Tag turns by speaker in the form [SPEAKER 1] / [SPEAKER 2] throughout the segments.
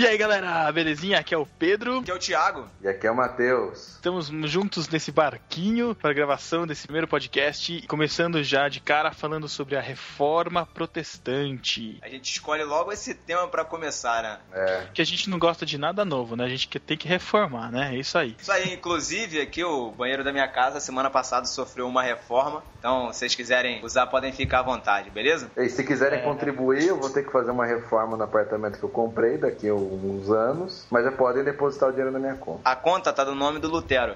[SPEAKER 1] E aí galera, belezinha? Aqui é o Pedro.
[SPEAKER 2] Aqui é o Thiago.
[SPEAKER 3] E aqui é o Matheus.
[SPEAKER 1] Estamos juntos nesse barquinho para a gravação desse primeiro podcast, começando já de cara falando sobre a reforma protestante.
[SPEAKER 2] A gente escolhe logo esse tema para começar, né?
[SPEAKER 1] É. Que a gente não gosta de nada novo, né? A gente tem que reformar, né? É isso aí.
[SPEAKER 2] Isso aí, inclusive, aqui o banheiro da minha casa semana passada sofreu uma reforma. Então, se vocês quiserem usar, podem ficar à vontade, beleza?
[SPEAKER 3] E se quiserem é. contribuir, eu vou ter que fazer uma reforma no apartamento que eu comprei daqui a uns anos, mas já podem depositar o dinheiro na minha conta.
[SPEAKER 2] A conta tá do nome do Lutero.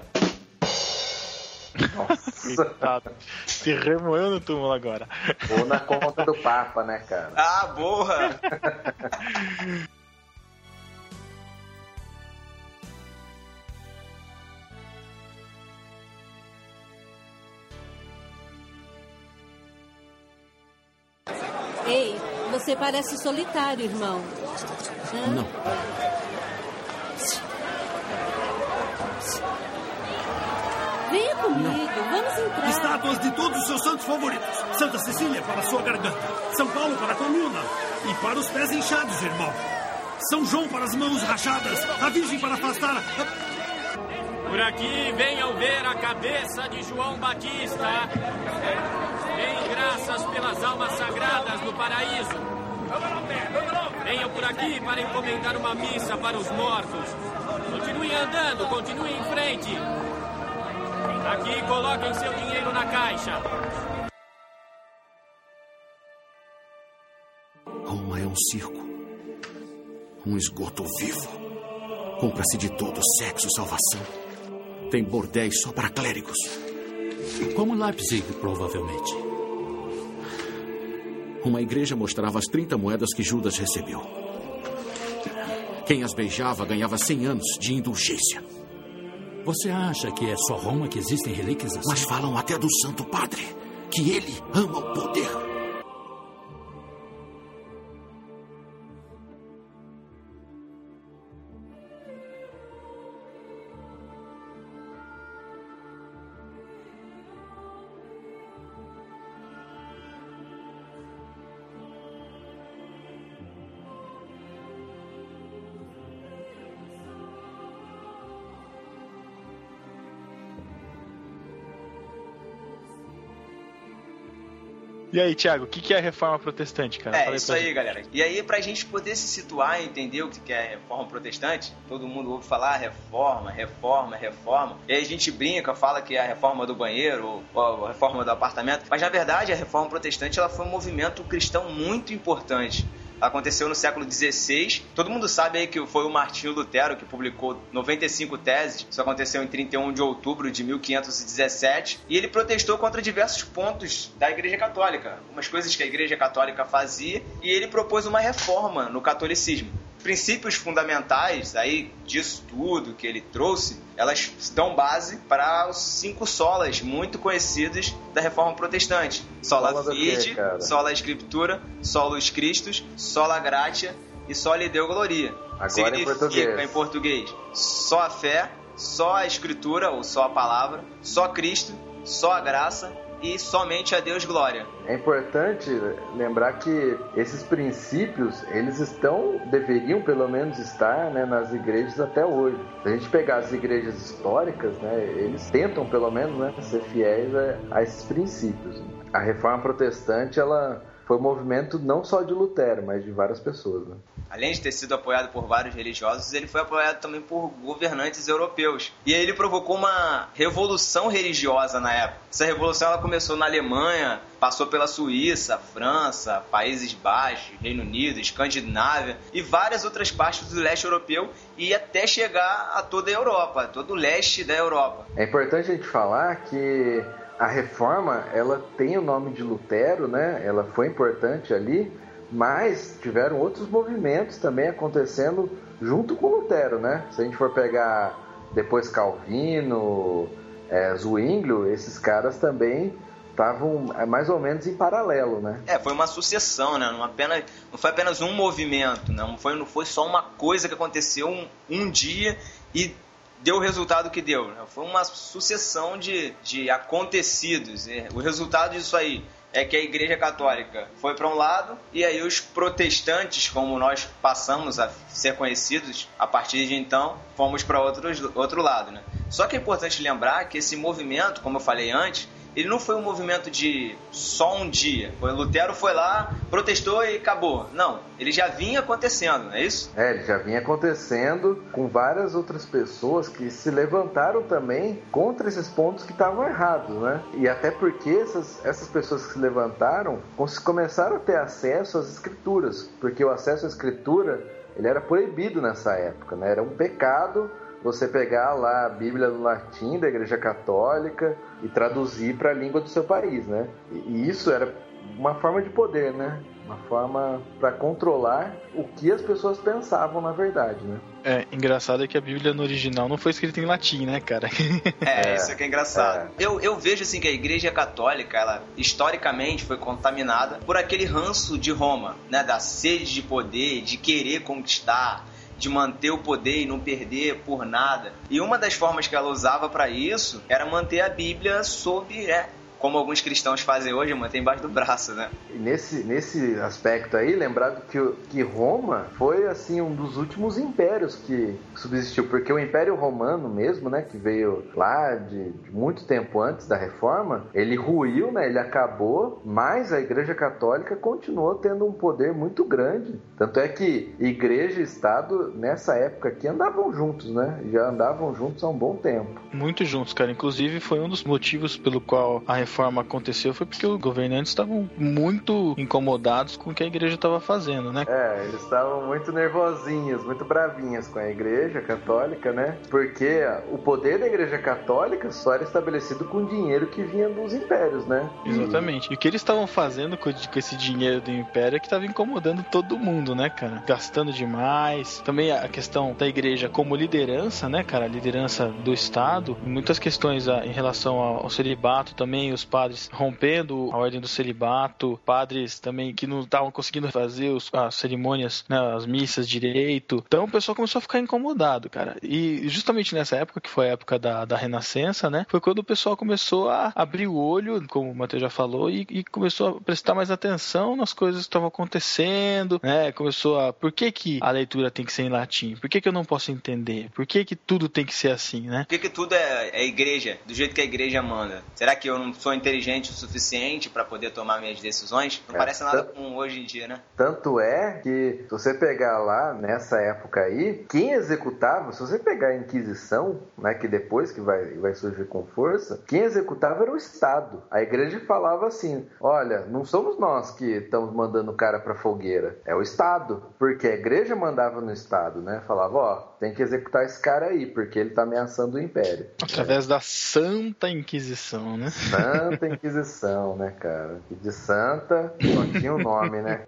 [SPEAKER 1] Nossa. Se remoeu no túmulo agora.
[SPEAKER 3] Ou na conta do Papa, né, cara?
[SPEAKER 2] Ah, boa!
[SPEAKER 4] Ei, você parece solitário, irmão.
[SPEAKER 5] Não.
[SPEAKER 4] Venha comigo, Não. vamos entrar.
[SPEAKER 5] Estátuas de todos os seus santos favoritos. Santa Cecília para sua garganta. São Paulo para a coluna. E para os pés inchados, irmão. São João para as mãos rachadas. A Virgem para afastar.
[SPEAKER 6] Por aqui, venham ver a cabeça de João Batista. Deem graças pelas almas sagradas no paraíso. Venham por aqui para encomendar uma missa para os mortos. Continuem andando, continuem em frente. Aqui, coloquem seu dinheiro na caixa.
[SPEAKER 5] Roma é um circo. Um esgoto vivo. Compra-se de tudo: sexo, salvação. Tem bordéis só para clérigos.
[SPEAKER 7] Como Leipzig, provavelmente.
[SPEAKER 5] Uma igreja mostrava as 30 moedas que Judas recebeu. Quem as beijava ganhava 100 anos de indulgência.
[SPEAKER 7] Você acha que é só Roma que existem relíquias assim?
[SPEAKER 5] Mas falam até do Santo Padre, que ele ama o poder.
[SPEAKER 1] E aí, Thiago, o que é a reforma protestante, cara?
[SPEAKER 2] É, isso aí, gente. galera. E aí, pra gente poder se situar e entender o que é a reforma protestante, todo mundo ouve falar reforma, reforma, reforma. E aí a gente brinca, fala que é a reforma do banheiro ou a reforma do apartamento. Mas na verdade, a reforma protestante ela foi um movimento cristão muito importante aconteceu no século XVI. Todo mundo sabe aí que foi o Martinho Lutero que publicou 95 teses. Isso aconteceu em 31 de outubro de 1517. E ele protestou contra diversos pontos da Igreja Católica, algumas coisas que a Igreja Católica fazia, e ele propôs uma reforma no catolicismo princípios fundamentais aí disso tudo que ele trouxe, elas dão base para os cinco solas muito conhecidos da Reforma Protestante: Sola Fide, Sola Escritura, Solus Christus, Sola Gratia e Soli Deo Gloria.
[SPEAKER 3] Agora Significa em português.
[SPEAKER 2] em português só a fé, só a Escritura ou só a palavra, só Cristo, só a graça e somente a Deus glória.
[SPEAKER 3] É importante lembrar que esses princípios, eles estão, deveriam pelo menos estar né, nas igrejas até hoje. Se a gente pegar as igrejas históricas, né, eles tentam pelo menos né, ser fiéis a, a esses princípios. A reforma protestante, ela foi um movimento não só de Lutero, mas de várias pessoas. Né?
[SPEAKER 2] Além de ter sido apoiado por vários religiosos, ele foi apoiado também por governantes europeus. E aí ele provocou uma revolução religiosa na época. Essa revolução ela começou na Alemanha, passou pela Suíça, França, Países Baixos, Reino Unido, Escandinávia e várias outras partes do leste europeu e até chegar a toda a Europa, todo o leste da Europa.
[SPEAKER 3] É importante a gente falar que a reforma ela tem o nome de Lutero, né? Ela foi importante ali, mas tiveram outros movimentos também acontecendo junto com Lutero, né? Se a gente for pegar depois Calvino, é, Zwinglio, esses caras também estavam é, mais ou menos em paralelo, né?
[SPEAKER 2] É, foi uma sucessão, né? Não, apenas, não foi apenas um movimento, né? não, foi, não foi só uma coisa que aconteceu um, um dia e deu o resultado que deu. Né? Foi uma sucessão de, de acontecidos. O resultado disso aí é que a Igreja Católica foi para um lado e aí os protestantes, como nós passamos a ser conhecidos a partir de então, fomos para outro lado, né? Só que é importante lembrar que esse movimento, como eu falei antes, ele não foi um movimento de só um dia. O Lutero foi lá, protestou e acabou. Não, ele já vinha acontecendo, não é isso?
[SPEAKER 3] É, ele já vinha acontecendo com várias outras pessoas que se levantaram também contra esses pontos que estavam errados, né? E até porque essas, essas pessoas que se levantaram começaram a ter acesso às escrituras, porque o acesso à escritura ele era proibido nessa época, né? Era um pecado você pegar lá a Bíblia no latim da Igreja Católica e traduzir para a língua do seu país, né? E isso era uma forma de poder, né? Uma forma para controlar o que as pessoas pensavam na verdade, né?
[SPEAKER 1] É, engraçado é que a Bíblia no original não foi escrita em latim, né, cara?
[SPEAKER 2] É, é isso é que é engraçado. É. Eu, eu vejo assim que a Igreja Católica, ela historicamente foi contaminada por aquele ranço de Roma, né? Da sede de poder, de querer conquistar, de manter o poder e não perder por nada. E uma das formas que ela usava para isso era manter a Bíblia sob é, como alguns cristãos fazem hoje, mantém embaixo do braço, né?
[SPEAKER 3] nesse, nesse aspecto aí, lembrado que, que Roma foi assim um dos últimos impérios que subsistiu, porque o Império Romano mesmo, né, que veio lá de, de muito tempo antes da Reforma, ele ruiu, né, ele acabou, mas a Igreja Católica continuou tendo um poder muito grande. Tanto é que Igreja e Estado nessa época aqui andavam juntos, né? Já andavam juntos há um bom tempo.
[SPEAKER 1] Muito juntos, cara. Inclusive foi um dos motivos pelo qual a reforma aconteceu foi porque os governantes estavam muito incomodados com o que a igreja estava fazendo, né?
[SPEAKER 3] É, eles estavam muito nervosinhos, muito bravinhos com a igreja católica, né? Porque o poder da igreja católica só era estabelecido com dinheiro que vinha dos impérios, né?
[SPEAKER 1] Exatamente. E o que eles estavam fazendo com esse dinheiro do império é que estava incomodando todo mundo, né, cara? Gastando demais. Também a questão da igreja como liderança, né, cara? A liderança do Estado. Muitas questões ah, em relação ao celibato também, os padres rompendo a ordem do celibato, padres também que não estavam conseguindo fazer os, as cerimônias, né, as missas direito. Então o pessoal começou a ficar incomodado, cara. E justamente nessa época, que foi a época da, da Renascença, né, foi quando o pessoal começou a abrir o olho, como o Matheus já falou, e, e começou a prestar mais atenção nas coisas que estavam acontecendo, né, começou a... Por que que a leitura tem que ser em latim? Por que que eu não posso entender? Por que que tudo tem que ser assim, né?
[SPEAKER 2] Por que que tudo é, é igreja, do jeito que a igreja manda? Será que eu não sou inteligente o suficiente para poder tomar minhas decisões? Não é, parece nada com hoje em dia, né?
[SPEAKER 3] Tanto é que, se você pegar lá nessa época aí, quem executava, se você pegar a Inquisição, né, que depois que vai, vai surgir com força, quem executava era o Estado. A igreja falava assim: olha, não somos nós que estamos mandando o cara pra fogueira, é o Estado. Porque a igreja mandava no Estado, né? Falava: ó, tem que executar esse cara aí, porque ele tá ameaçando o império.
[SPEAKER 1] Através é. da Santa Inquisição, né?
[SPEAKER 3] Santa Inquisição, né, cara? Que de santa só tinha o nome, né?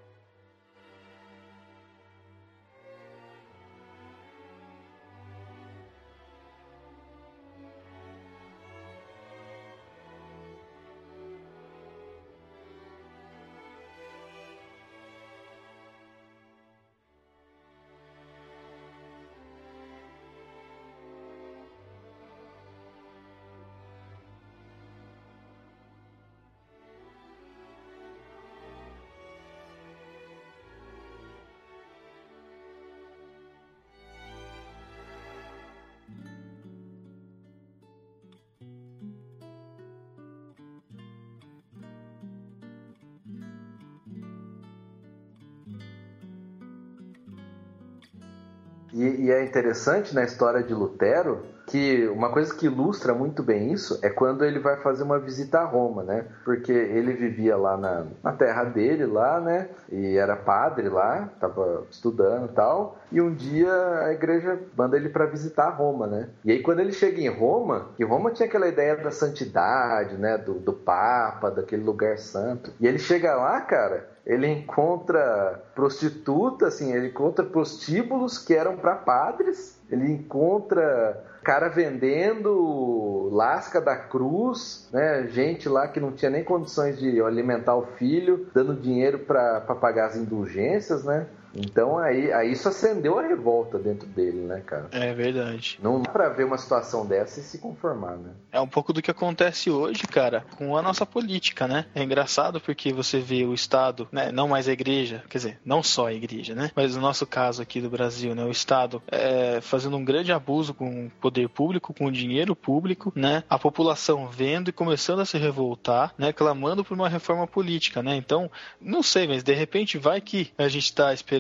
[SPEAKER 3] E, é interessante na história de Lutero que uma coisa que ilustra muito bem isso é quando ele vai fazer uma visita a Roma, né? Porque ele vivia lá na, na terra dele, lá, né? E era padre lá, tava estudando e tal. E um dia a igreja manda ele para visitar Roma, né? E aí quando ele chega em Roma, que Roma tinha aquela ideia da santidade, né? Do, do Papa, daquele lugar santo. E ele chega lá, cara, ele encontra prostituta, assim, ele encontra prostíbulos que eram para padres, ele encontra cara vendendo lasca da cruz, né? Gente lá que não tinha nem condições de alimentar o filho, dando dinheiro para pagar as indulgências, né? Então aí, aí isso acendeu a revolta dentro dele, né, cara?
[SPEAKER 1] É verdade.
[SPEAKER 3] Não dá pra ver uma situação dessa e se conformar, né?
[SPEAKER 1] É um pouco do que acontece hoje, cara, com a nossa política, né? É engraçado porque você vê o Estado, né? Não mais a igreja, quer dizer, não só a igreja, né? Mas no nosso caso aqui do Brasil, né? O Estado é, fazendo um grande abuso com o poder público, com o dinheiro público, né? A população vendo e começando a se revoltar, né? Clamando por uma reforma política, né? Então, não sei, mas de repente vai que a gente tá esperando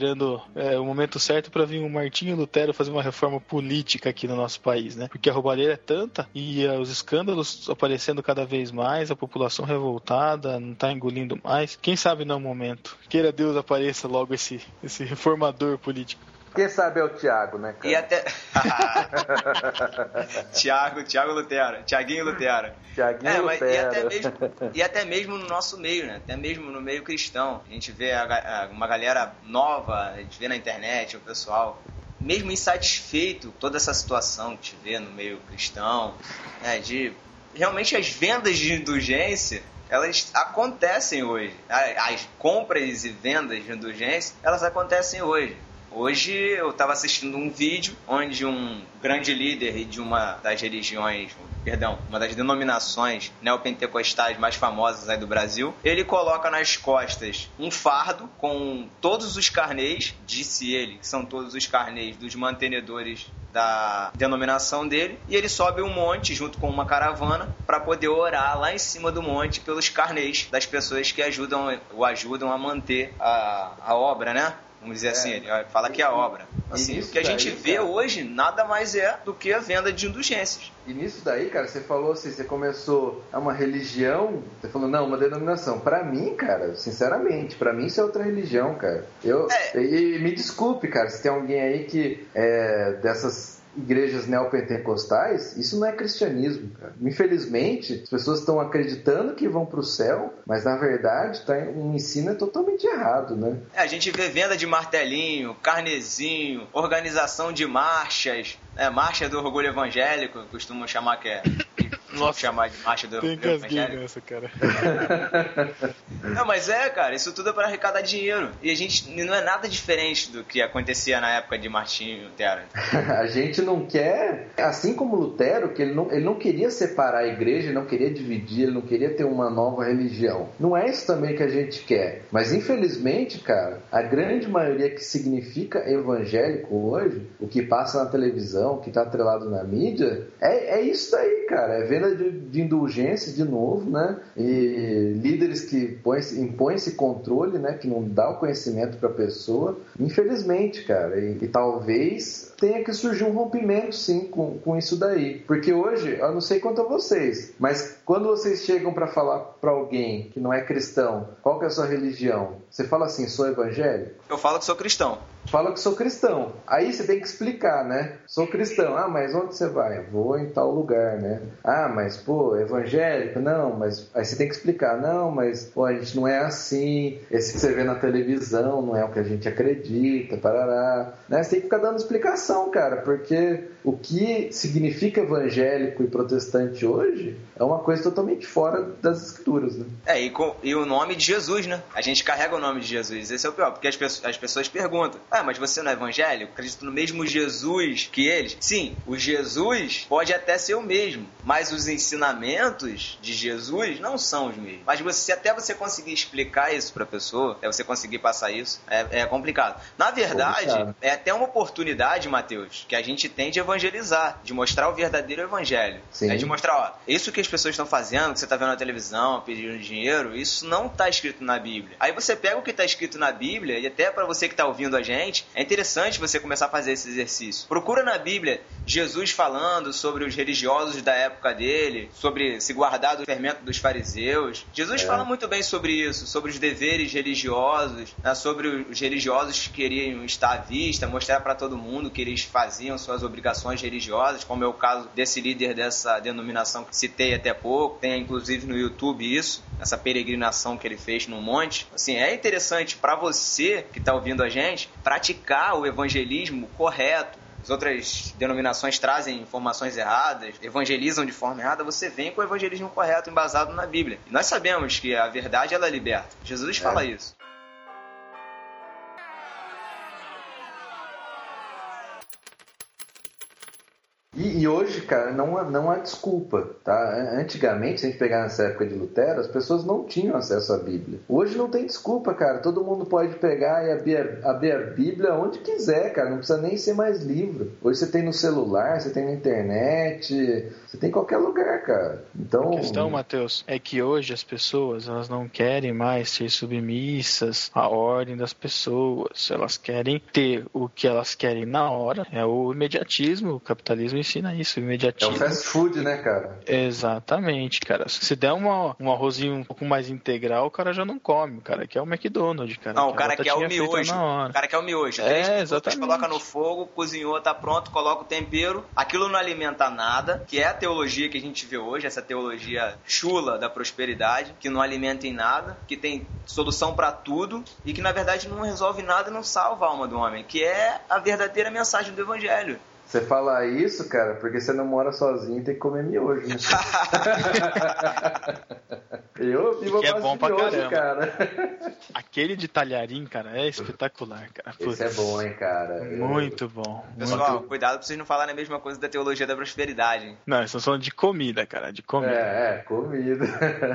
[SPEAKER 1] é, o momento certo para vir o Martinho Lutero fazer uma reforma política aqui no nosso país, né? Porque a roubalheira é tanta e uh, os escândalos aparecendo cada vez mais, a população revoltada, não tá engolindo mais. Quem sabe não é o momento. Queira Deus apareça logo esse, esse reformador político.
[SPEAKER 3] Quem sabe é o Thiago, né, cara?
[SPEAKER 2] E até. Tiago, Tiago Lutero, Tiaguinho Lutero.
[SPEAKER 3] Thiaguinho
[SPEAKER 2] É, mas e
[SPEAKER 3] Lutero.
[SPEAKER 2] até, mesmo, e até mesmo no nosso meio, né? Até mesmo no meio cristão. A gente vê a a- uma galera nova, a gente vê na internet o pessoal, mesmo insatisfeito com toda essa situação que a gente vê no meio cristão, né? De realmente as vendas de indulgência. Elas acontecem hoje. As compras e vendas de indulgência, elas acontecem hoje. Hoje eu estava assistindo um vídeo onde um grande líder de uma das religiões, perdão, uma das denominações neopentecostais mais famosas aí do Brasil, ele coloca nas costas um fardo com todos os carnês, disse ele, que são todos os carnês dos mantenedores da denominação dele, e ele sobe um monte junto com uma caravana para poder orar lá em cima do monte pelos carnês das pessoas que ajudam o ajudam a manter a, a obra, né? Vamos dizer assim, ele fala que é a obra. Assim, o que a gente
[SPEAKER 3] daí,
[SPEAKER 2] vê
[SPEAKER 3] cara?
[SPEAKER 2] hoje nada mais é do que a venda de indulgências.
[SPEAKER 3] E nisso daí, cara, você falou assim, você começou a uma religião, você falou, não, uma denominação. Pra mim, cara, sinceramente, pra mim isso é outra religião, cara. Eu,
[SPEAKER 2] É.
[SPEAKER 3] e, me desculpe, cara, se tem alguém aí que é dessas igrejas neopentecostais, isso não é cristianismo, cara. Infelizmente, as pessoas estão acreditando que vão pro céu, mas na verdade tá, o ensino é totalmente errado, né?
[SPEAKER 2] É, a gente vê venda de martelinho, carnezinho, organização de marchas, né, marcha do orgulho evangélico, costumam chamar que é.
[SPEAKER 1] Nossa.
[SPEAKER 2] chamar de marcha do
[SPEAKER 1] Tem nessa, cara.
[SPEAKER 2] Não, mas é, cara, isso tudo é para arrecadar dinheiro. E a gente não é nada diferente do que acontecia na época de Martinho Lutero.
[SPEAKER 3] A gente não quer, assim como Lutero, que ele não, ele não queria separar a igreja, ele não queria dividir, ele não queria ter uma nova religião. Não é isso também que a gente quer. Mas infelizmente, cara, a grande maioria que significa evangélico hoje, o que passa na televisão, o que está atrelado na mídia, é, é isso daí, cara. É de, de indulgência de novo, né? E líderes que põem, impõem esse controle, né? Que não dá o conhecimento para a pessoa. Infelizmente, cara. E, e talvez tenha que surgir um rompimento, sim, com, com isso daí. Porque hoje, eu não sei quanto a vocês, mas quando vocês chegam para falar para alguém que não é cristão, qual que é a sua religião? Você fala assim, sou evangélico?
[SPEAKER 2] Eu falo que sou cristão.
[SPEAKER 3] Fala que sou cristão. Aí você tem que explicar, né? Sou cristão. Ah, mas onde você vai? Vou em tal lugar, né? Ah, mas pô, evangélico? Não, mas aí você tem que explicar. Não, mas pô, a gente não é assim. Esse que você vê na televisão não é o que a gente acredita, parará. Né? Você tem que ficar dando explicação, cara, porque o que significa evangélico e protestante hoje é uma coisa totalmente fora das escrituras, né?
[SPEAKER 2] É, e, com, e o nome de Jesus, né? A gente carrega o nome de Jesus. Esse é o pior, porque as, pessoas- as pessoas perguntam: Ah, mas você não é evangélico? Acredita no mesmo Jesus que eles? Sim, o Jesus pode até ser o mesmo, mas os ensinamentos de Jesus não são os mesmos. Mas você até você conseguir explicar isso pra pessoa, até você conseguir passar isso, é, é complicado. Na verdade, é até uma oportunidade, Mateus, que a gente tem de evangelizar, de mostrar o verdadeiro evangelho.
[SPEAKER 3] Sim.
[SPEAKER 2] É de mostrar, ó, isso que as pessoas estão fazendo, que você tá vendo na televisão, pedindo dinheiro, isso não tá escrito na Bíblia. Aí você pega o que tá escrito na Bíblia, e até para você que tá ouvindo a gente, é interessante você começar a fazer esse exercício. Procura na Bíblia Jesus falando sobre os religiosos da época dele, sobre se guardar do fermento dos fariseus. Jesus
[SPEAKER 3] É.
[SPEAKER 2] fala muito bem sobre isso, sobre os deveres religiosos, né, sobre os religiosos que queriam estar à vista, mostrar para todo mundo que eles faziam suas obrigações religiosas, como é o caso desse líder dessa denominação que citei até pouco. Tem inclusive no YouTube isso, essa peregrinação que ele fez no monte. Assim, é interessante para você que está ouvindo a gente praticar o evangelismo correto. As outras denominações trazem informações erradas, evangelizam de forma errada, você vem com o evangelismo correto, embasado na Bíblia. E nós sabemos que a verdade ela liberta. Jesus fala isso.
[SPEAKER 3] E, e, hoje, cara, não, não há desculpa, tá? Antigamente, se a gente pegar nessa época de Lutero, as pessoas não tinham acesso à Bíblia. Hoje não tem desculpa, cara. Todo mundo pode pegar e abrir, abrir a Bíblia onde quiser, cara. Não precisa nem ser mais livro. Hoje você tem no celular, você tem na internet, você tem em qualquer lugar, cara. Então...
[SPEAKER 1] A questão, Matheus, é que hoje as pessoas, elas não querem mais ser submissas à ordem das pessoas. Elas querem ter o que elas querem na hora. É o imediatismo, o capitalismo ensina isso, imediatismo.
[SPEAKER 3] É o fast food, né, cara?
[SPEAKER 1] Exatamente, cara. Se der uma, um arrozinho um pouco mais integral, o cara já não come. O cara quer o McDonald's, cara.
[SPEAKER 2] Não, o cara quer o miojo. O cara quer o miojo.
[SPEAKER 1] É, exatamente.
[SPEAKER 2] Coloca no fogo, cozinhou, tá pronto, coloca o tempero. Aquilo não alimenta nada, que é a teologia que a gente vê hoje, essa teologia chula da prosperidade, que não alimenta em nada, que tem solução para tudo e que na verdade não resolve nada e não salva a alma do homem, que é a verdadeira mensagem do evangelho.
[SPEAKER 3] Você fala isso, cara, porque você não mora sozinho e tem que comer miojo, né? Eu vivo
[SPEAKER 1] que é bom pra
[SPEAKER 3] miojo,
[SPEAKER 1] caramba.
[SPEAKER 3] cara.
[SPEAKER 1] Aquele de talharim, cara, é espetacular, cara.
[SPEAKER 3] Esse é bom, hein, cara.
[SPEAKER 1] Muito bom.
[SPEAKER 2] Pessoal,
[SPEAKER 1] muito...
[SPEAKER 2] cuidado pra vocês não falarem a mesma coisa da teologia da prosperidade. Hein?
[SPEAKER 1] Não, estamos falando de comida, cara, de comida.
[SPEAKER 3] É, é, comida.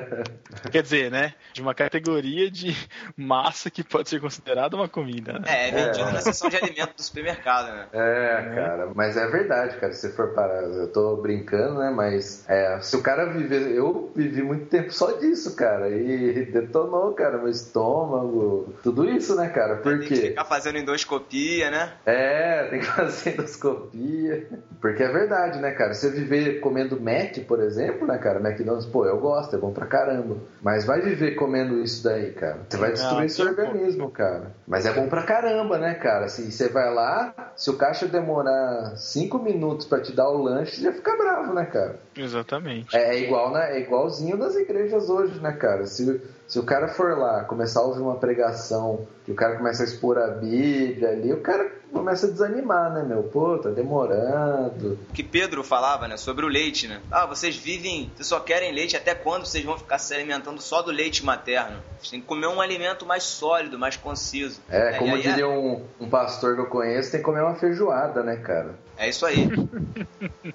[SPEAKER 1] Quer dizer, né? De uma categoria de massa que pode ser considerada uma comida. Né?
[SPEAKER 2] É, é vendido é. na seção de alimentos do supermercado, né?
[SPEAKER 3] É, cara. Mas é verdade, cara. Se for parar, eu tô brincando, né? Mas é, se o cara viver. Eu vivi muito tempo só disso, cara. E detonou, cara, meu estômago. Tudo isso, né, cara? Por
[SPEAKER 2] tem
[SPEAKER 3] quê?
[SPEAKER 2] que ficar fazendo endoscopia, né?
[SPEAKER 3] É, tem que fazer endoscopia. Porque é verdade, né, cara? Você viver comendo Mac, por exemplo, né, cara? McDonald's, pô, eu gosto, é bom pra caramba. Mas vai viver comendo isso daí, cara. Você vai destruir seu organismo, cara. Mas é bom pra caramba, né, cara? Se você vai lá, se o caixa demorar cinco minutos para te dar o lanche, já fica bravo, né, cara?
[SPEAKER 1] Exatamente.
[SPEAKER 3] É, igual na, é igualzinho nas igrejas hoje, né, cara? Se, se o cara for lá começar a ouvir uma pregação, que o cara começa a expor a Bíblia ali, o cara começa a desanimar, né, meu? Pô, tá demorando.
[SPEAKER 2] Que Pedro falava, né, sobre o leite, né? Ah, vocês vivem, vocês só querem leite, até quando vocês vão ficar se alimentando só do leite materno? Vocês têm que comer um alimento mais sólido, mais conciso.
[SPEAKER 3] É, como diria um, um pastor que eu conheço, tem que comer uma feijoada, né, cara?
[SPEAKER 2] É isso aí.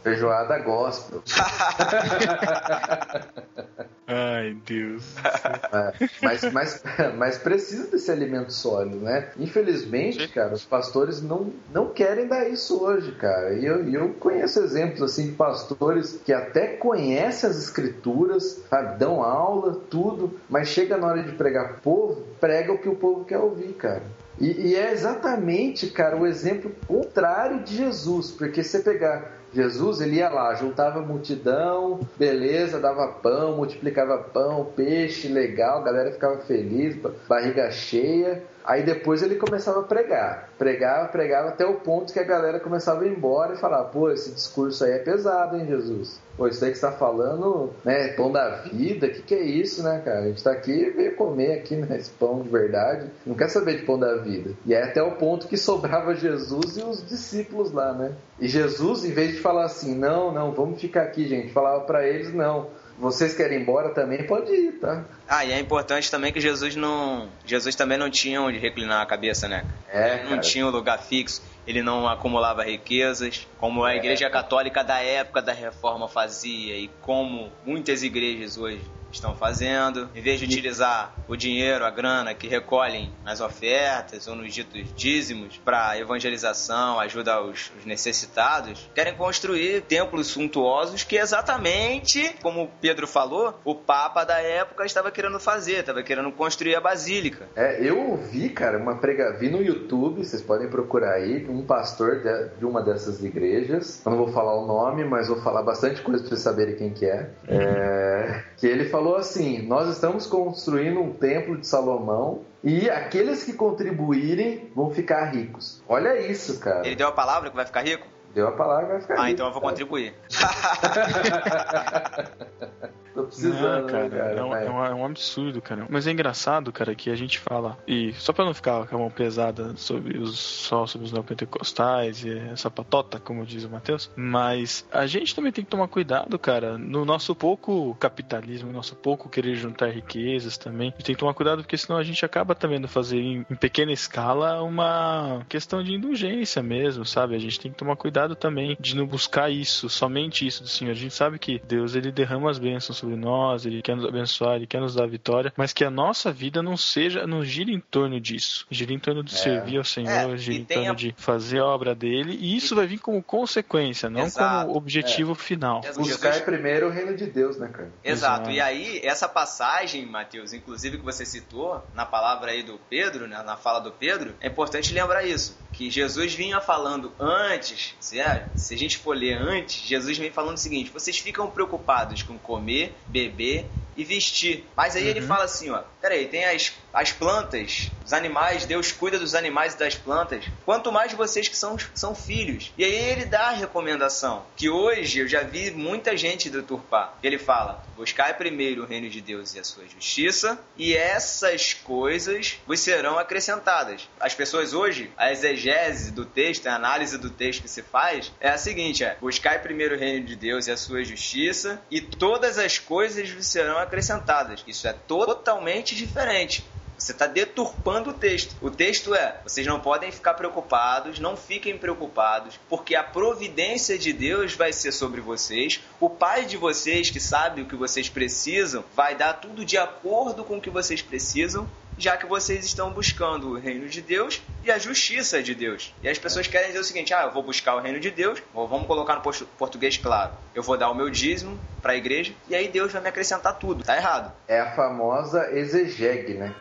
[SPEAKER 3] Feijoada gospel.
[SPEAKER 1] Ai, Deus.
[SPEAKER 3] É, mas, mas, mas precisa desse alimento sólido, né? Infelizmente, cara, os pastores não, não querem dar isso hoje, cara. E eu, eu conheço exemplos assim de pastores que até conhecem as escrituras, sabe? dão aula, tudo, mas chega na hora de pregar pro povo, prega o que o povo quer ouvir, cara. E, e, é exatamente, cara, o exemplo contrário de Jesus, porque se você pegar Jesus, ele ia lá, juntava multidão, beleza, dava pão, multiplicava pão, peixe, legal, a galera ficava feliz, barriga cheia. Aí depois ele começava a pregar. Pregava, pregava até o ponto que a galera começava a ir embora e falar: pô, esse discurso aí é pesado, hein, Jesus? Pô, isso aí que você tá falando, né? Pão da vida, que, que é isso, né, cara? A gente tá aqui veio comer aqui, né? Esse pão de verdade. Não quer saber de pão da vida. E é até o ponto que sobrava Jesus e os discípulos lá, né? E Jesus, em vez de falar assim, não, não, vamos ficar aqui, gente, falava para eles, não vocês querem ir embora também, pode ir, tá?
[SPEAKER 2] Ah, e é importante também que Jesus não. Jesus também não tinha onde reclinar a cabeça, né?
[SPEAKER 3] É,
[SPEAKER 2] ele não tinha um lugar fixo, ele não acumulava riquezas, como a
[SPEAKER 3] É.
[SPEAKER 2] igreja católica da época da reforma fazia e como muitas igrejas hoje estão fazendo. Em vez de utilizar o dinheiro, a grana que recolhem nas ofertas ou nos ditos dízimos para evangelização, ajuda aos, aos necessitados, querem construir templos suntuosos que exatamente, como Pedro falou, o Papa da época estava querendo fazer, estava querendo construir a basílica.
[SPEAKER 3] É, eu ouvi, cara, uma prega... vi no YouTube, vocês podem procurar aí, um pastor de, de uma dessas igrejas. Eu não vou falar o nome, mas vou falar bastante coisa para vocês saberem quem que é. é. Que ele falou assim: nós estamos construindo um templo de Salomão e aqueles que contribuírem vão ficar ricos. Olha isso, cara.
[SPEAKER 2] Ele deu a palavra que vai ficar rico?
[SPEAKER 3] Deu a palavra, vai ficar
[SPEAKER 2] Ah,
[SPEAKER 3] rico.
[SPEAKER 2] então eu vou
[SPEAKER 3] cara.
[SPEAKER 2] contribuir.
[SPEAKER 3] Tô precisando,
[SPEAKER 1] Não, cara,
[SPEAKER 3] né, cara?
[SPEAKER 1] é, um,
[SPEAKER 3] Mas-
[SPEAKER 1] é um- é um absurdo, cara. Mas é engraçado, cara, que a gente fala, e só pra não ficar com a mão pesada sobre os, só sobre os neopentecostais e essa patota, como diz o Matheus, mas a gente também tem que tomar cuidado, cara, no nosso pouco capitalismo, no nosso pouco querer juntar riquezas também. A gente tem que tomar cuidado porque senão a gente acaba também de fazer em, em pequena escala uma questão de indulgência mesmo, sabe? A gente tem que tomar cuidado também de não buscar isso, somente isso do Senhor. A gente sabe que Deus ele derrama as bênçãos sobre nós, ele quer nos abençoar, ele quer nos dar vitória, mas que a nossa vida não seja, não gire em torno disso. Gire em torno de servir ao Senhor,
[SPEAKER 2] É,
[SPEAKER 1] gire
[SPEAKER 2] e
[SPEAKER 1] em torno
[SPEAKER 2] a-
[SPEAKER 1] de fazer a obra dele, e isso vai vir como consequência, não
[SPEAKER 2] Exato.
[SPEAKER 1] como objetivo final.
[SPEAKER 2] Jesus-
[SPEAKER 3] Buscar primeiro o reino de Deus, né, cara?
[SPEAKER 2] Exato.
[SPEAKER 1] Exato.
[SPEAKER 2] E aí, essa passagem, Mateus, inclusive que você citou na palavra aí do Pedro, né, na fala do Pedro, é importante lembrar isso. Que Jesus vinha falando antes, se, é, se a gente for ler antes, Jesus vem falando o seguinte: vocês ficam preocupados com comer, beber e vestir. Mas aí ele fala assim, ó, peraí, tem as, as plantas, os animais, Deus cuida dos animais e das plantas, quanto mais vocês que são, são filhos. E aí ele dá a recomendação, que hoje eu já vi muita gente deturpar. Ele fala, buscai primeiro o reino de Deus e a sua justiça, e essas coisas vos serão acrescentadas. As pessoas hoje, a exegese do texto, a análise do texto que se faz, é a seguinte, é, buscai primeiro o reino de Deus e a sua justiça, e todas as coisas vos serão acrescentadas. Isso é totalmente diferente. Você está deturpando o texto. O texto é: vocês não podem ficar preocupados, não fiquem preocupados, porque a providência de Deus vai ser sobre vocês. O Pai de vocês, que sabe o que vocês precisam, vai dar tudo de acordo com o que vocês precisam, já que vocês estão buscando o reino de Deus e a justiça de Deus. E as pessoas querem dizer o seguinte: ah, eu vou buscar o reino de Deus, ou vamos colocar no português claro, eu vou dar o meu dízimo para a igreja e aí Deus vai me acrescentar tudo. Tá errado.
[SPEAKER 3] É a famosa exegeg, né?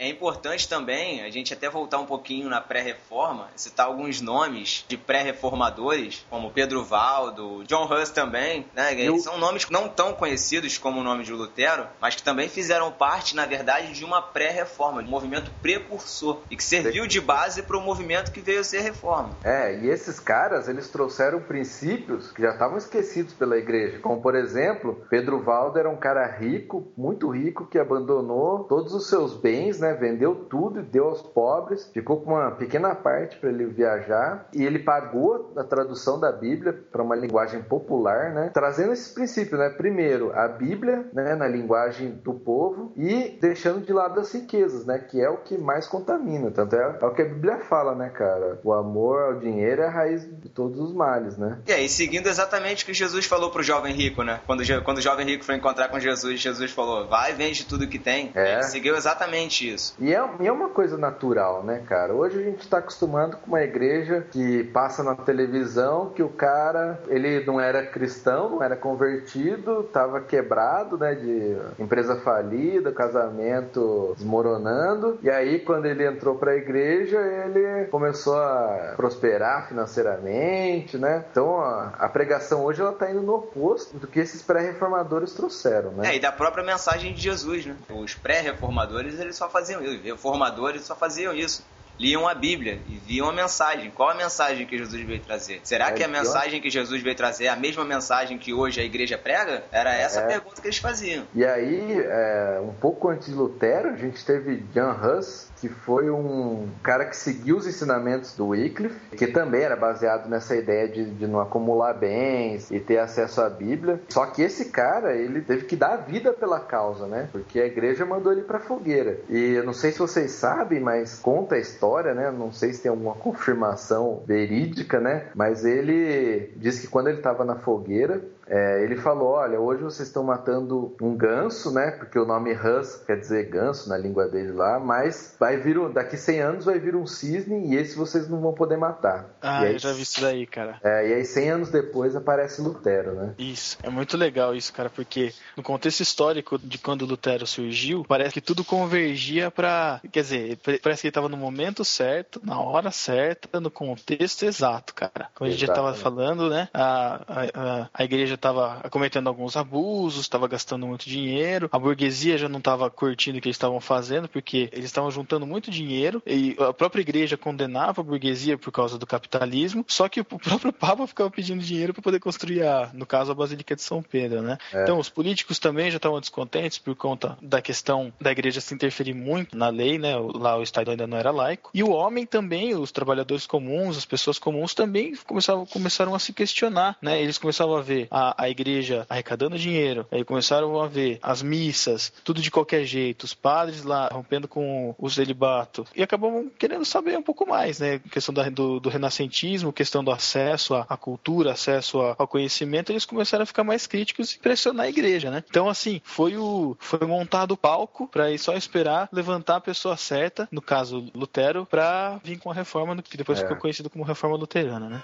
[SPEAKER 2] É importante também a gente até voltar um pouquinho na pré-reforma, citar alguns nomes de pré-reformadores, como Pedro Valdo, John Hus também, né?
[SPEAKER 3] Eu-
[SPEAKER 2] São nomes não tão conhecidos como o nome de Lutero, mas que também fizeram parte, na verdade, de uma pré-reforma, de um movimento precursor, e que serviu de base para o movimento que veio a ser reforma.
[SPEAKER 3] É, e esses caras, eles trouxeram princípios que já estavam esquecidos pela igreja. Como, por exemplo, Pedro Valdo era um cara rico, muito rico, que abandonou todos os seus bens, né? Vendeu tudo e deu aos pobres. Ficou com uma pequena parte para ele viajar. E ele pagou a tradução da Bíblia para uma linguagem popular, né? Trazendo esses princípios, né? Primeiro, a Bíblia, né? Na linguagem do povo e deixando de lado as riquezas, né? Que é o que mais contamina. Tanto é, é o que a Bíblia fala, né, cara? O amor ao dinheiro é a raiz de todos os males, né?
[SPEAKER 2] E aí, seguindo exatamente o que Jesus falou pro jovem rico, né? Quando, quando o jovem rico foi encontrar com Jesus, Jesus falou: vai, vende tudo que tem.
[SPEAKER 3] É.
[SPEAKER 2] Ele seguiu exatamente isso.
[SPEAKER 3] E é, e é uma coisa natural, né, cara? Hoje a gente está acostumado com uma igreja que passa na televisão que o cara, ele não era cristão, não era convertido, estava quebrado, né, de empresa falida, casamento desmoronando. E aí, quando ele entrou para a igreja, ele começou a prosperar financeiramente, né? Então, a, a pregação hoje ela tá indo no oposto do que esses pré-reformadores trouxeram, né?
[SPEAKER 2] É, e da própria mensagem de Jesus, né? Os pré-reformadores, eles só faziam isso. Os reformadores só faziam isso. Liam a Bíblia e viam a mensagem. Qual a mensagem que Jesus veio trazer? Será
[SPEAKER 3] É
[SPEAKER 2] que a
[SPEAKER 3] pior.
[SPEAKER 2] mensagem que Jesus veio trazer é a mesma mensagem que hoje a igreja prega? Era essa a
[SPEAKER 3] É.
[SPEAKER 2] pergunta que eles faziam.
[SPEAKER 3] E aí, é, um pouco antes de Lutero, a gente teve John Huss, que foi um cara que seguiu os ensinamentos do Wycliffe, que também era baseado nessa ideia de, de não acumular bens e ter acesso à Bíblia. Só que esse cara, ele teve que dar a vida pela causa, né? Porque a igreja mandou ele pra fogueira. E eu não sei se vocês sabem, mas conta a história, né? Não sei se tem alguma confirmação verídica, né? Mas ele diz que quando ele estava na fogueira, é, ele falou: Olha, hoje vocês estão matando um ganso, né? Porque o nome Hus quer dizer ganso na língua dele lá, mas vai vir um, daqui 100 anos vai vir um cisne e esse vocês não vão poder matar.
[SPEAKER 1] Ah,
[SPEAKER 3] aí,
[SPEAKER 1] eu já vi isso daí, cara.
[SPEAKER 3] É, e aí 100 anos depois aparece Lutero, né?
[SPEAKER 1] Isso, é muito legal isso, cara, porque no contexto histórico de quando Lutero surgiu, parece que tudo convergia pra. Quer dizer, pa- parece que ele tava no momento certo, na hora certa, no contexto exato, cara. Como a gente já tava
[SPEAKER 3] Exatamente.
[SPEAKER 1] falando, né? A, a, a- a igreja estava cometendo alguns abusos, estava gastando muito dinheiro, a burguesia já não estava curtindo o que eles estavam fazendo, porque eles estavam juntando muito dinheiro e a própria igreja condenava a burguesia por causa do capitalismo, só que o próprio Papa ficava pedindo dinheiro para poder construir, a, no caso, a Basílica de São Pedro, né? É. Então, os políticos também já estavam descontentes por conta da questão da igreja se interferir muito na lei, né? Lá o Estado ainda não era laico. E o homem também, os trabalhadores comuns, as pessoas comuns também começavam, começaram a se questionar, né? Eles começavam a ver a, a igreja arrecadando dinheiro, aí começaram a ver as missas, tudo de qualquer jeito, os padres lá rompendo com o celibato, e acabavam querendo saber um pouco mais, né? Questão da, do, do renascentismo, questão do acesso à, à cultura, acesso a, ao conhecimento, eles começaram a ficar mais críticos e pressionar a igreja, né? Então, assim, foi o foi montado o palco para ir só esperar levantar a pessoa certa, no caso Lutero, para vir com a reforma que depois é. ficou conhecido como reforma luterana, né?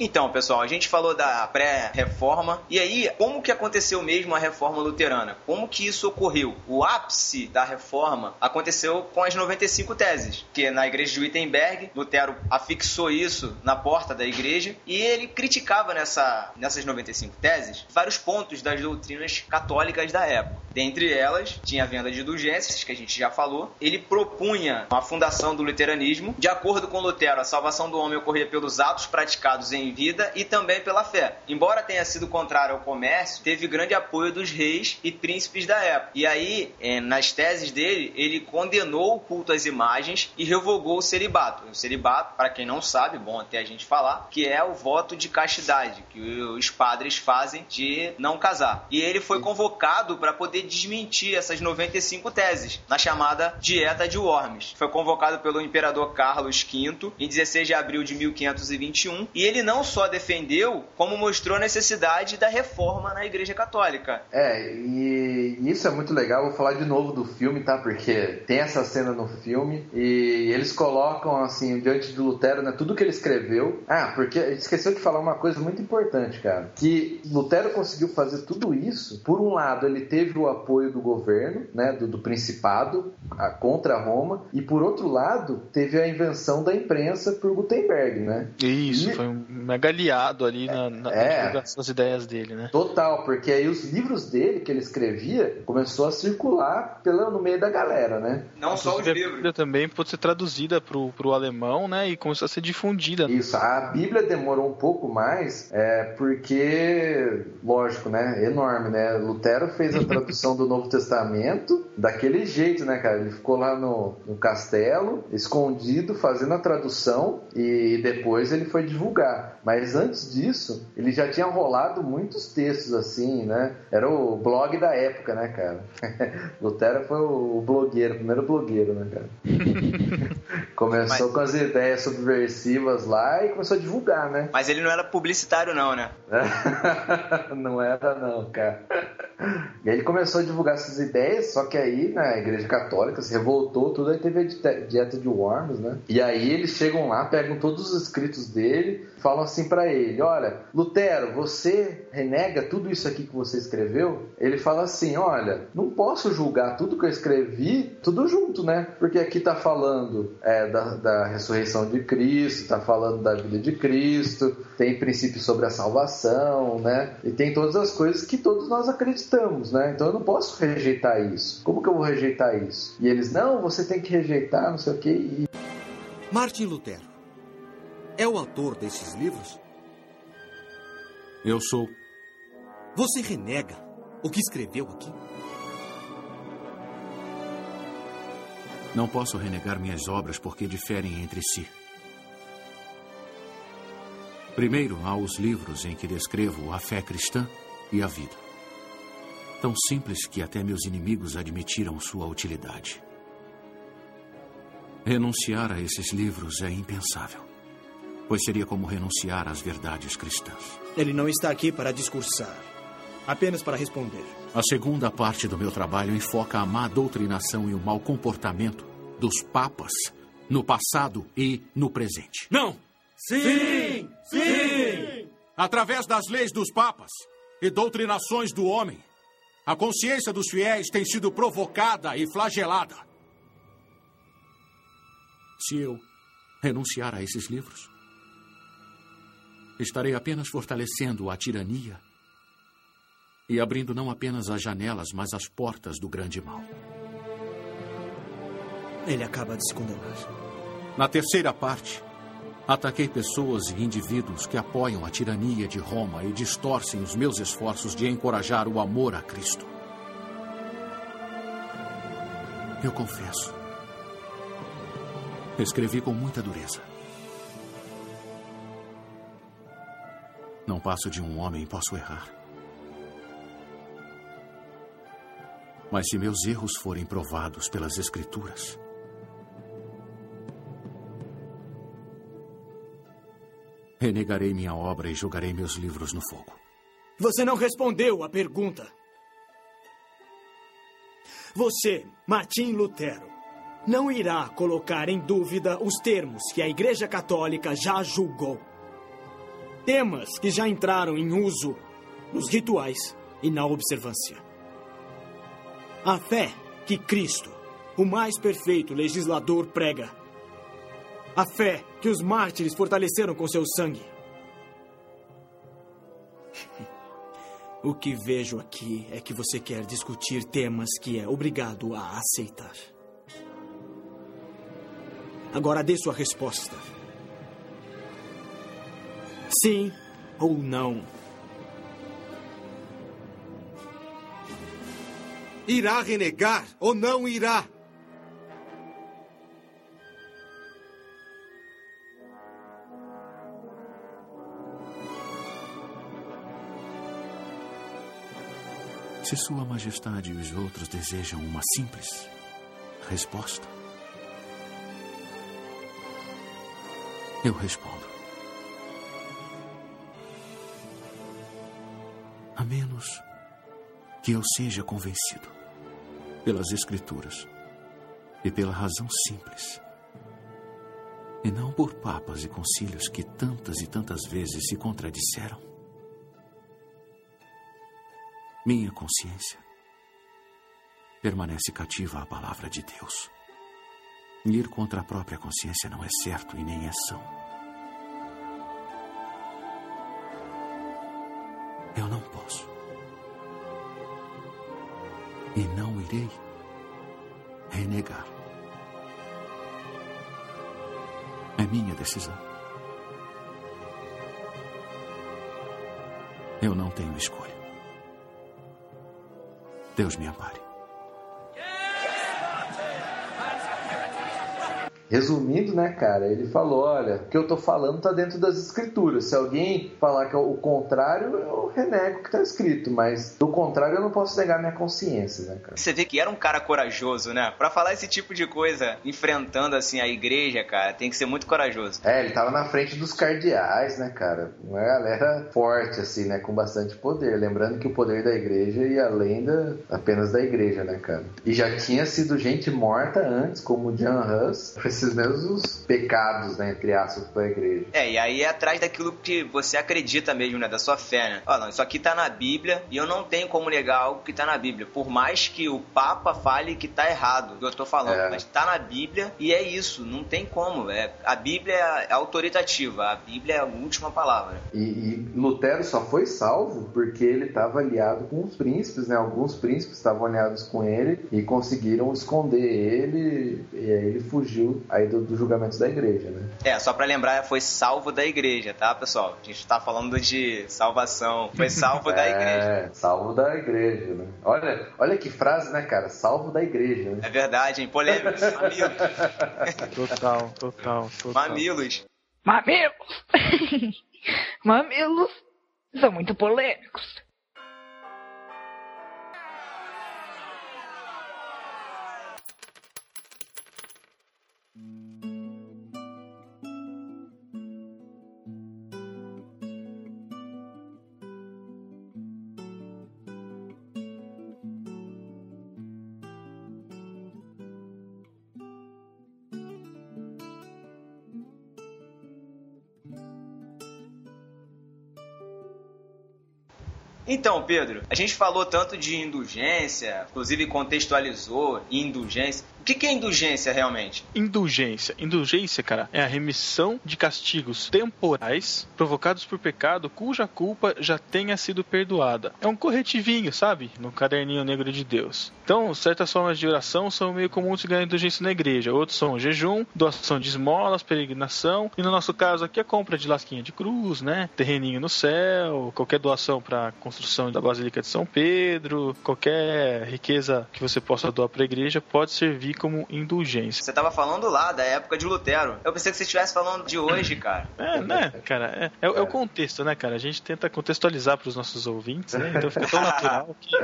[SPEAKER 2] Então, pessoal, a gente falou da pré-reforma. E aí, como que aconteceu mesmo a reforma luterana? Como que isso ocorreu? O ápice da reforma aconteceu com as 95 teses, que na igreja de Wittenberg, Lutero afixou isso na porta da igreja e ele criticava nessa, nessas 95 teses vários pontos das doutrinas católicas da época. Dentre elas, tinha a venda de indulgências, que a gente já falou. Ele propunha a fundação do luteranismo. De acordo com Lutero, a salvação do homem ocorria pelos atos praticados em vida e também pela fé. Embora tenha sido contrário ao comércio, teve grande apoio dos reis e príncipes da época. E aí, é, nas teses dele, ele condenou o culto às imagens e revogou o celibato. O celibato, para quem não sabe, bom até a gente falar, que é o voto de castidade que os padres fazem de não casar. E ele foi convocado para poder desmentir essas 95 teses na chamada Dieta de Worms. Foi convocado pelo imperador Carlos V em 16 de abril de 1521 e ele não não só defendeu, como mostrou a necessidade da reforma na Igreja Católica.
[SPEAKER 3] É, e isso é muito legal. Vou falar de novo do filme, tá? Porque tem essa cena no filme e eles colocam, assim, diante de Lutero, né, tudo que ele escreveu. Ah, porque esqueceu de falar uma coisa muito importante, cara. Que Lutero conseguiu fazer tudo isso. Por um lado, ele teve o apoio do governo, né, do, do Principado, a, contra Roma, e por outro lado, teve a invenção da imprensa por Gutenberg, né?
[SPEAKER 1] Isso, e... foi um mega aliado ali na, na, é, divulgação das ideias dele, né?
[SPEAKER 3] Total, porque aí os livros dele que ele escrevia começou a circular pela, no meio da galera, né?
[SPEAKER 2] Não só os livros. A
[SPEAKER 1] Bíblia também pôde ser traduzida pro, pro alemão, né? E começou a ser difundida.
[SPEAKER 3] Isso, a Bíblia demorou um pouco mais, é, porque, lógico, né? Enorme, né? Lutero fez a tradução do Novo Testamento daquele jeito, né, cara? Ele ficou lá no, no castelo, escondido, fazendo a tradução e depois ele foi divulgar. Mas antes disso, ele já tinha rolado muitos textos assim, né? Era o blog da época, né, cara? Lutero foi o blogueiro, o primeiro blogueiro, né, cara? começou Mas... com as ideias subversivas lá e começou a divulgar, né?
[SPEAKER 2] Mas ele não era publicitário, não, né?
[SPEAKER 3] não era, não, cara. E aí ele começou a divulgar essas ideias, só que aí, né, a Igreja Católica se revoltou, tudo aí teve a dieta de Worms, né? E aí eles chegam lá, pegam todos os escritos dele, falam assim para ele: Olha, Lutero, você renega tudo isso aqui que você escreveu? Ele fala assim: Olha, não posso julgar tudo que eu escrevi, tudo junto, né? Porque aqui tá falando é, da, da ressurreição de Cristo, tá falando da vida de Cristo, tem princípios sobre a salvação, né? E tem todas as coisas que todos nós acreditamos, né? Então eu não posso rejeitar isso. Como que eu vou rejeitar isso? E eles: Não, você tem que rejeitar, não sei o quê. E...
[SPEAKER 8] Martin Lutero é o autor desses livros?
[SPEAKER 7] Eu sou.
[SPEAKER 8] Você renega o que escreveu aqui?
[SPEAKER 7] Não posso renegar minhas obras porque diferem entre si. Primeiro, há os livros em que descrevo a fé cristã e a vida. Tão simples que até meus inimigos admitiram sua utilidade. Renunciar a esses livros é impensável pois seria como renunciar às verdades cristãs.
[SPEAKER 8] Ele não está aqui para discursar, apenas para responder.
[SPEAKER 7] A segunda parte do meu trabalho enfoca a má doutrinação e o mau comportamento dos papas no passado e no presente.
[SPEAKER 5] Não! Sim! Sim!
[SPEAKER 7] Através das leis dos papas e doutrinações do homem, a consciência dos fiéis tem sido provocada e flagelada. Se eu renunciar a esses livros? Estarei apenas fortalecendo a tirania e abrindo não apenas as janelas, mas as portas do grande mal.
[SPEAKER 8] Ele acaba de se condenar.
[SPEAKER 7] Na terceira parte, ataquei pessoas e indivíduos que apoiam a tirania de Roma e distorcem os meus esforços de encorajar o amor a Cristo. Eu confesso. Escrevi com muita dureza. Não passo de um homem posso errar. Mas se meus erros forem provados pelas Escrituras, renegarei minha obra e jogarei meus livros no fogo.
[SPEAKER 8] Você não respondeu a pergunta. Você, Martim Lutero, não irá colocar em dúvida os termos que a Igreja Católica já julgou. Temas que já entraram em uso nos rituais e na observância. A fé que Cristo, o mais perfeito legislador, prega. A fé que os mártires fortaleceram com seu sangue. O que vejo aqui é que você quer discutir temas que é obrigado a aceitar. Agora dê sua resposta. Sim ou não?
[SPEAKER 9] Irá renegar ou não irá?
[SPEAKER 7] Se Sua Majestade e os outros desejam uma simples resposta, eu respondo. A menos que eu seja convencido pelas Escrituras e pela razão simples, e não por papas e concílios que tantas e tantas vezes se contradisseram. Minha consciência permanece cativa à palavra de Deus. Ir contra a própria consciência não é certo e nem é são. Eu não posso. E não irei renegar. É minha decisão. Eu não tenho escolha. Deus me ampare.
[SPEAKER 3] Resumindo, né, cara, ele falou: olha, o que eu tô falando tá dentro das escrituras. Se alguém falar que é o contrário, eu renego o que tá escrito, mas do contrário eu não posso negar minha consciência, né, cara?
[SPEAKER 2] Você vê que era um cara corajoso, né? Pra falar esse tipo de coisa, enfrentando assim a igreja, cara, tem que ser muito corajoso.
[SPEAKER 3] É, ele tava na frente dos cardeais, né, cara? Uma galera forte, assim, né, com bastante poder. Lembrando que o poder da igreja ia além da, apenas da igreja, né, cara? E já tinha sido gente morta antes, como John Hus, esses mesmos pecados, né, entre aspas, da igreja.
[SPEAKER 2] É, e aí é atrás daquilo que você acredita mesmo, né, da sua fé, né? Ó, não, isso aqui tá na Bíblia e eu não tenho como negar algo que tá na Bíblia. Por mais que o Papa fale que tá errado, o que eu tô falando,
[SPEAKER 3] É.
[SPEAKER 2] mas tá na Bíblia e é isso, não tem como. É, a Bíblia é autoritativa, a Bíblia é a última palavra.
[SPEAKER 3] E, e Lutero só foi salvo porque ele estava aliado com os príncipes, né? Alguns príncipes estavam aliados com ele e conseguiram esconder ele e aí ele fugiu aí do, do julgamento da igreja, né?
[SPEAKER 2] É, só pra lembrar, foi salvo da igreja, tá, pessoal? A gente tá falando de salvação. Foi salvo da igreja.
[SPEAKER 3] É, salvo da igreja, né? Olha, olha que frase, né, cara? Salvo da igreja, né?
[SPEAKER 2] É verdade, hein? Polêmicos, mamilos.
[SPEAKER 1] Total, total, total.
[SPEAKER 2] Mamilos.
[SPEAKER 10] Mamilos! Mamilos são muito polêmicos.
[SPEAKER 2] Então, Pedro, a gente falou tanto de indulgência, inclusive contextualizou indulgência. Que, que é indulgência realmente?
[SPEAKER 1] Indulgência. Indulgência, cara, é a remissão de castigos temporais provocados por pecado cuja culpa já tenha sido perdoada. É um corretivinho, sabe? No caderninho negro de Deus. Então, certas formas de oração são meio comuns de ganhar indulgência na igreja. Outros são jejum, doação de esmolas, peregrinação. E no nosso caso aqui, a compra de lasquinha de cruz, né? Terreninho no céu, qualquer doação para construção da Basílica de São Pedro, qualquer riqueza que você possa doar para a igreja pode servir como indulgência.
[SPEAKER 2] Você tava falando lá da época de Lutero. Eu pensei que você estivesse falando de hoje, cara.
[SPEAKER 1] É, né, cara? É, é, é o contexto, né, cara? A gente tenta contextualizar para os nossos ouvintes, né? Então fica tão natural que.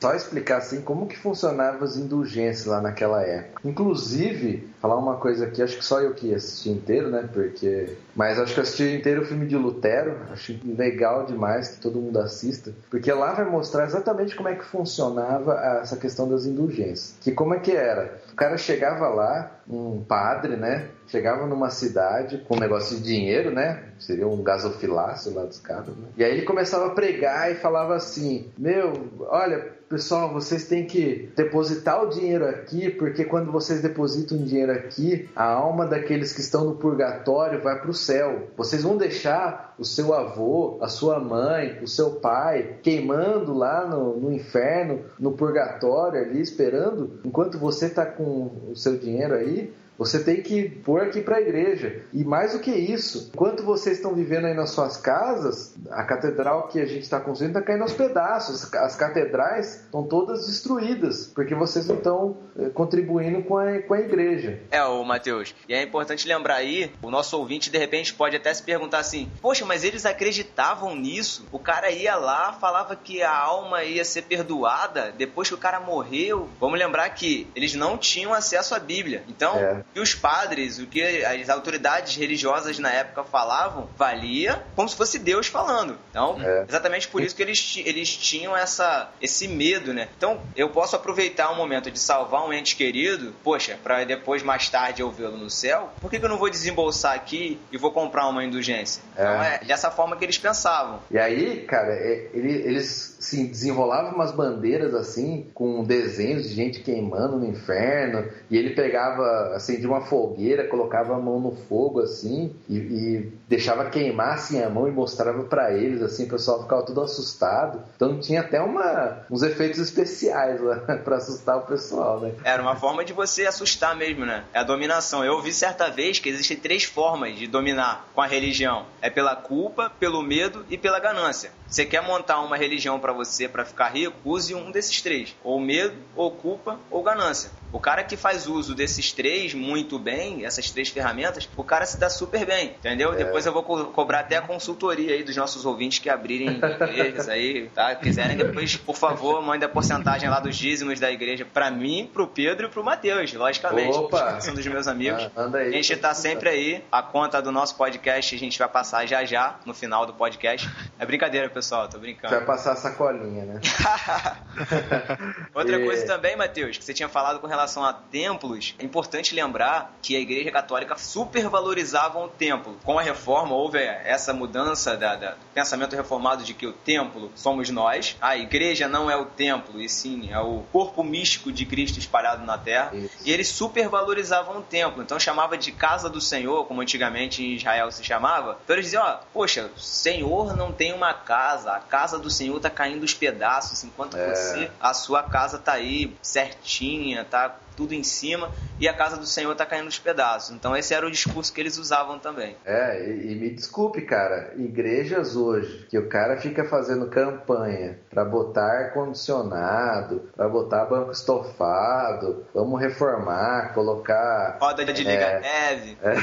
[SPEAKER 3] Só explicar assim como que funcionavam as indulgências lá naquela época. Inclusive, falar uma coisa aqui, acho que só eu que assisti inteiro, né? Porque. Mas acho que eu assisti inteiro o filme de Lutero. Acho legal demais que todo mundo assista. Porque lá vai mostrar exatamente como é que funcionava essa questão das indulgências. Que como é que era? O cara chegava lá, um padre, né? Chegava numa cidade com um negócio de dinheiro, né? Seria um gasofilácio lá dos caras, né? E aí ele começava a pregar e falava assim: Meu, olha, pessoal, vocês têm que depositar o dinheiro aqui, porque quando vocês depositam o dinheiro aqui, a alma daqueles que estão no purgatório vai para o céu. Vocês vão deixar o seu avô, a sua mãe, o seu pai queimando lá no, no inferno, no purgatório ali, esperando, enquanto você está com o seu dinheiro aí. payer Você tem que pôr aqui para a igreja. E mais do que isso, enquanto vocês estão vivendo aí nas suas casas, a catedral que a gente está construindo está caindo aos pedaços. As catedrais estão todas destruídas, porque vocês não estão eh, contribuindo com a, com a igreja.
[SPEAKER 2] É, o Mateus. E é importante lembrar aí, o nosso ouvinte de repente pode até se perguntar assim: Poxa, mas eles acreditavam nisso? O cara ia lá, falava que a alma ia ser perdoada depois que o cara morreu. Vamos lembrar que eles não tinham acesso à Bíblia. Então,
[SPEAKER 3] É.
[SPEAKER 2] que os padres, o que as autoridades religiosas na época falavam, valia como se fosse Deus falando. Então,
[SPEAKER 3] É.
[SPEAKER 2] exatamente por isso que eles, eles tinham essa, esse medo, né? Então, eu posso aproveitar um momento de salvar um ente querido, poxa, para depois, mais tarde, eu vê-lo no céu, por que, que eu não vou desembolsar aqui e vou comprar uma indulgência? Então, é dessa forma que eles pensavam.
[SPEAKER 3] E aí, cara, é, ele- eles assim, desenrolavam umas bandeiras assim, com desenhos de gente queimando no inferno, e ele pegava, acendia uma fogueira, colocava a mão no fogo assim, e, e deixava queimar assim a mão e mostrava pra eles, assim, o pessoal ficava tudo assustado. Então tinha até uma, uns efeitos especiais lá pra assustar o pessoal, né?
[SPEAKER 2] Era uma forma de você assustar mesmo, né? É a dominação. Eu ouvi certa vez que existem três formas de dominar com a religião: é pela culpa, pelo medo e pela ganância. Você quer montar uma religião pra você pra ficar rico? Use um desses três: ou medo, ou culpa, ou ganância. O cara que faz uso desses três muito bem, essas três ferramentas, o cara se dá super bem, entendeu? Depois eu vou co- cobrar até a consultoria aí dos nossos ouvintes que abrirem igrejas aí, tá? Quiserem depois, por favor, mande a porcentagem lá dos dízimos da igreja pra mim, pro Pedro e pro Matheus, logicamente.
[SPEAKER 3] Opa!
[SPEAKER 2] São dos meus amigos.
[SPEAKER 3] Ah, manda aí.
[SPEAKER 2] A gente tá sempre aí. A conta do nosso podcast a gente vai passar já já, no final do podcast. É brincadeira, pessoal, tô brincando.
[SPEAKER 3] Vai passar a sacolinha, né?
[SPEAKER 2] Outra
[SPEAKER 3] E-
[SPEAKER 2] coisa também, Matheus, que você tinha falado com relação a templos, é importante lembrar que a Igreja Católica supervalorizava o templo. Com a reforma, houve essa mudança da, da- do pensamento reformado de que o templo somos nós, a igreja não é o templo, e sim é o corpo místico de Cristo espalhado na terra. E eles supervalorizavam o templo, então chamava de casa do Senhor, como antigamente em Israel se chamava. Então eles diziam: ó, poxa, o Senhor não tem uma casa, a casa do Senhor tá caindo os pedaços, enquanto
[SPEAKER 3] É.
[SPEAKER 2] você a sua casa tá aí certinha, tá tudo em cima, e a casa do Senhor tá caindo nos pedaços. Então esse era o discurso que eles usavam também.
[SPEAKER 3] É, e, e me desculpe, cara, igrejas hoje que o cara fica fazendo campanha pra botar ar-condicionado, pra botar banco estofado, vamos reformar, colocar.
[SPEAKER 2] Roda de liga
[SPEAKER 3] É.
[SPEAKER 2] neve.
[SPEAKER 3] É.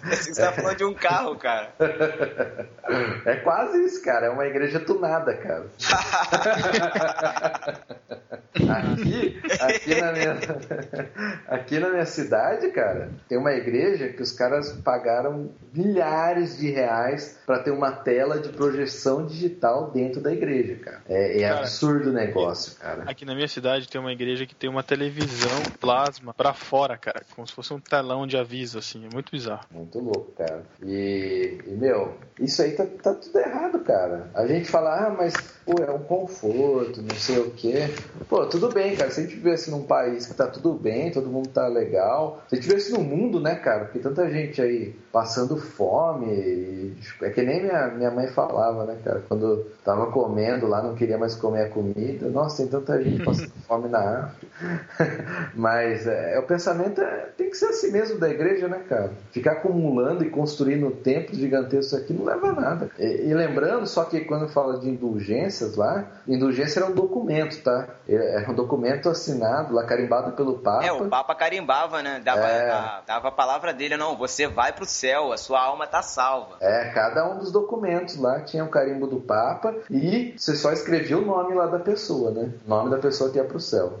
[SPEAKER 2] Você tá falando de um carro, cara.
[SPEAKER 3] É quase isso, cara. É uma igreja tunada, cara. aqui, aqui, na minha, aqui na minha cidade, cara, tem uma igreja que os caras pagaram milhares de reais pra ter uma tela de projeção digital dentro da igreja, cara. É, é
[SPEAKER 1] Cara,
[SPEAKER 3] absurdo o negócio, cara.
[SPEAKER 1] Aqui na minha cidade tem uma igreja que tem uma televisão plasma pra fora, cara, como se fosse um telão de aviso, assim, é muito bizarro.
[SPEAKER 3] Muito louco, cara. E, e, meu, isso aí tá, tá tudo errado, cara. A gente fala, ah, mas pô, é um conforto, não sei o quê. Pô, pô, tudo bem, cara. Se a gente vivesse num país que tá tudo bem, todo mundo tá legal. Se vivesse no mundo, né, cara? Porque tanta gente aí passando fome. E... É que nem minha, minha mãe falava, né, cara? Quando tava comendo lá, não queria mais comer a comida. Nossa, tem tanta gente passando fome na África. Mas é, o pensamento é, tem que ser assim mesmo da igreja, né, cara? Ficar acumulando e construindo templos gigantescos aqui não leva a nada. E, e lembrando, só que quando fala de indulgências lá, indulgência era um documento, tá? Era um documento assinado lá, carimbado pelo Papa.
[SPEAKER 2] É, o Papa carimbava, né? Dava, é... a, dava a palavra dele, não, você vai pro céu, a sua alma tá salva.
[SPEAKER 3] É, cada um dos documentos lá tinha o carimbo do Papa e você só escrevia o nome lá da pessoa, né? O nome da pessoa que ia pro céu.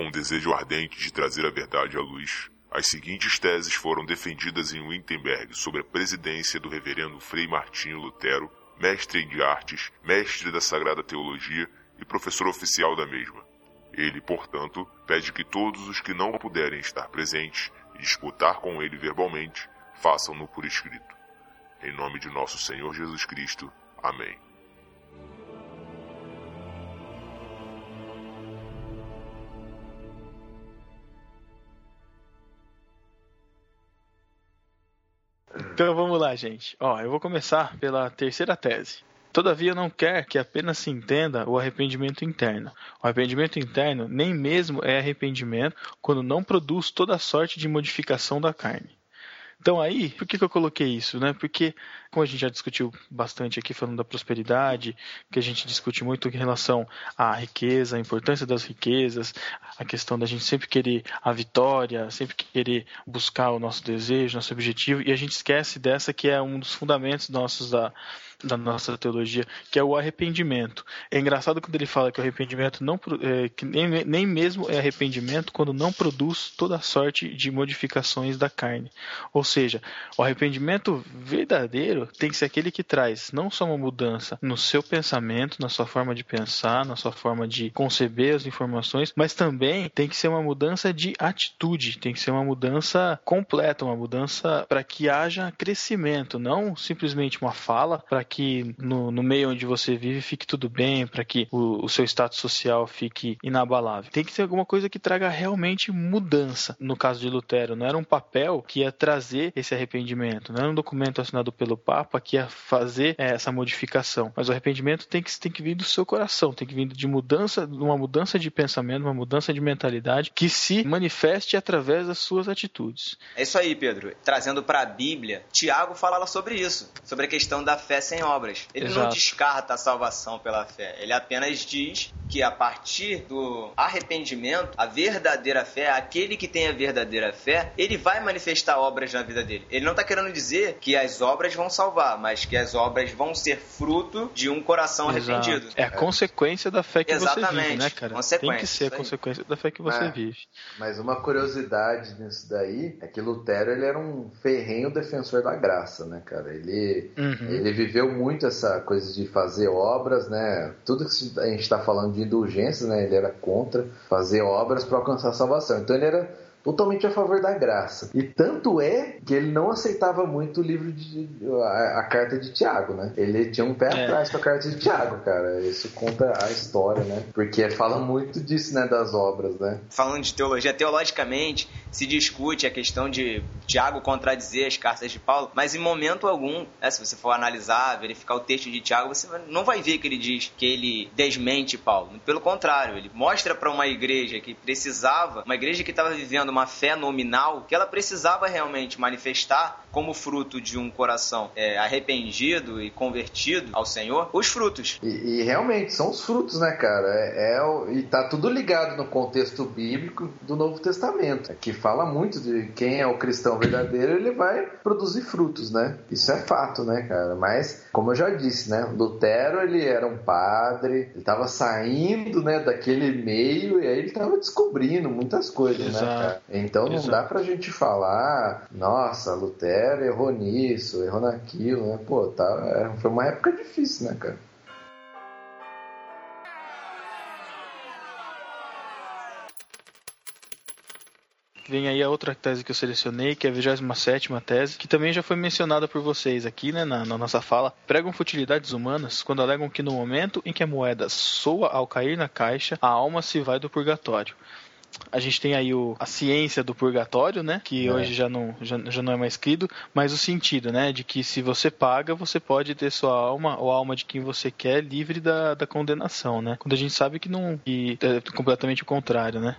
[SPEAKER 11] Com um desejo ardente de trazer a verdade à luz, as seguintes teses foram defendidas em Wittenberg sob a presidência do reverendo Frei Martinho Lutero, mestre de artes, mestre da Sagrada Teologia e professor oficial da mesma. Ele, portanto, pede que todos os que não puderem estar presentes e disputar com ele verbalmente, façam-no por escrito. Em nome de nosso Senhor Jesus Cristo. Amém.
[SPEAKER 1] Então vamos lá, gente. Ó, eu vou começar pela terceira tese. Todavia não quer que apenas se entenda o arrependimento interno. O arrependimento interno nem mesmo é arrependimento quando não produz toda sorte de modificação da carne. Então aí, por que, que eu coloquei isso? Né? Porque, como a gente já discutiu bastante aqui falando da prosperidade, que a gente discute muito em relação à riqueza, a importância das riquezas, a questão da gente sempre querer a vitória, sempre querer buscar o nosso desejo, nosso objetivo, e a gente esquece dessa que é um dos fundamentos nossos da, da nossa teologia, que é o arrependimento. É engraçado quando ele fala que o arrependimento não é, que nem, nem mesmo é arrependimento quando não produz toda sorte de modificações da carne. Ou seja, o arrependimento verdadeiro tem que ser aquele que traz não só uma mudança no seu pensamento, na sua forma de pensar, na sua forma de conceber as informações, mas também tem que ser uma mudança de atitude, tem que ser uma mudança completa, uma mudança para que haja crescimento, não simplesmente uma fala para que no, no meio onde você vive fique tudo bem, para que o, o, seu status social fique inabalável. Tem que ser alguma coisa que traga realmente mudança. No caso de Lutero, não era um papel que ia trazer esse arrependimento, não era um documento assinado pelo Papa que ia fazer é, essa modificação. Mas o arrependimento tem que, tem que vir do seu coração, tem que vir de mudança, uma mudança de pensamento, uma mudança de mentalidade que se manifeste através das suas atitudes.
[SPEAKER 2] É isso aí, Pedro. Trazendo para a Bíblia, Tiago fala sobre isso, sobre a questão da fé sem obras. Ele Exato. não descarta a salvação pela fé. Ele apenas diz que a partir do arrependimento, a verdadeira fé, aquele que tem a verdadeira fé, ele vai manifestar obras na vida dele. Ele não está querendo dizer que as obras vão salvar, mas que as obras vão ser fruto de um coração Exato. arrependido.
[SPEAKER 1] É a consequência da fé que Exatamente. você vive, né, cara? Tem que ser a consequência da fé que você é. vive.
[SPEAKER 3] Mas uma curiosidade nisso daí é que Lutero ele era um ferrenho defensor da graça, né, cara? Ele, uhum. ele viveu muito essa coisa de fazer obras, né? Tudo que a gente está falando de indulgências, né? Ele era contra fazer obras para alcançar a salvação. Então ele era totalmente a favor da graça. E tanto é que ele não aceitava muito o livro de a, a carta de Tiago, né? Ele tinha um pé é. atrás com a carta de Tiago, cara. Isso conta a história, né? Porque fala muito disso, né, das obras, né?
[SPEAKER 2] Falando de teologia, teologicamente se discute a questão de Tiago contradizer as cartas de Paulo, mas em momento algum, né, se você for analisar, verificar o texto de Tiago, você não vai ver que ele diz que ele desmente Paulo. Pelo contrário, ele mostra para uma igreja que precisava, uma igreja que estava vivendo uma fé nominal que ela precisava realmente manifestar como fruto de um coração é, arrependido e convertido ao Senhor, os frutos.
[SPEAKER 3] E, e realmente são os frutos, né, cara? É, é, e tá tudo ligado no contexto bíblico do Novo Testamento, que fala muito de quem é o cristão verdadeiro, ele vai produzir frutos, né? Isso é fato, né, cara? Mas, como eu já disse, né, Lutero, ele era um padre, ele estava saindo, né, daquele meio e aí ele estava descobrindo muitas coisas, né, Exato. né, cara? Então não Exato. dá pra gente falar, nossa, Lutero galera errou nisso, errou naquilo, né? Pô, tá, é, foi uma época difícil, né, cara?
[SPEAKER 1] Vem aí a outra tese que eu selecionei, que é a 27 tese, que também já foi mencionada por vocês aqui, né, na, na, nossa fala. Pregam futilidades humanas quando alegam que no momento em que a moeda soa ao cair na caixa, a alma se vai do purgatório a gente tem aí o, a ciência do purgatório, né? Que é. hoje já não, já, já não é mais escrito, mas o sentido, né? De que se você paga, você pode ter sua alma, ou a alma de quem você quer, livre da, da condenação, né? Quando a gente sabe que não. que é completamente o contrário, né?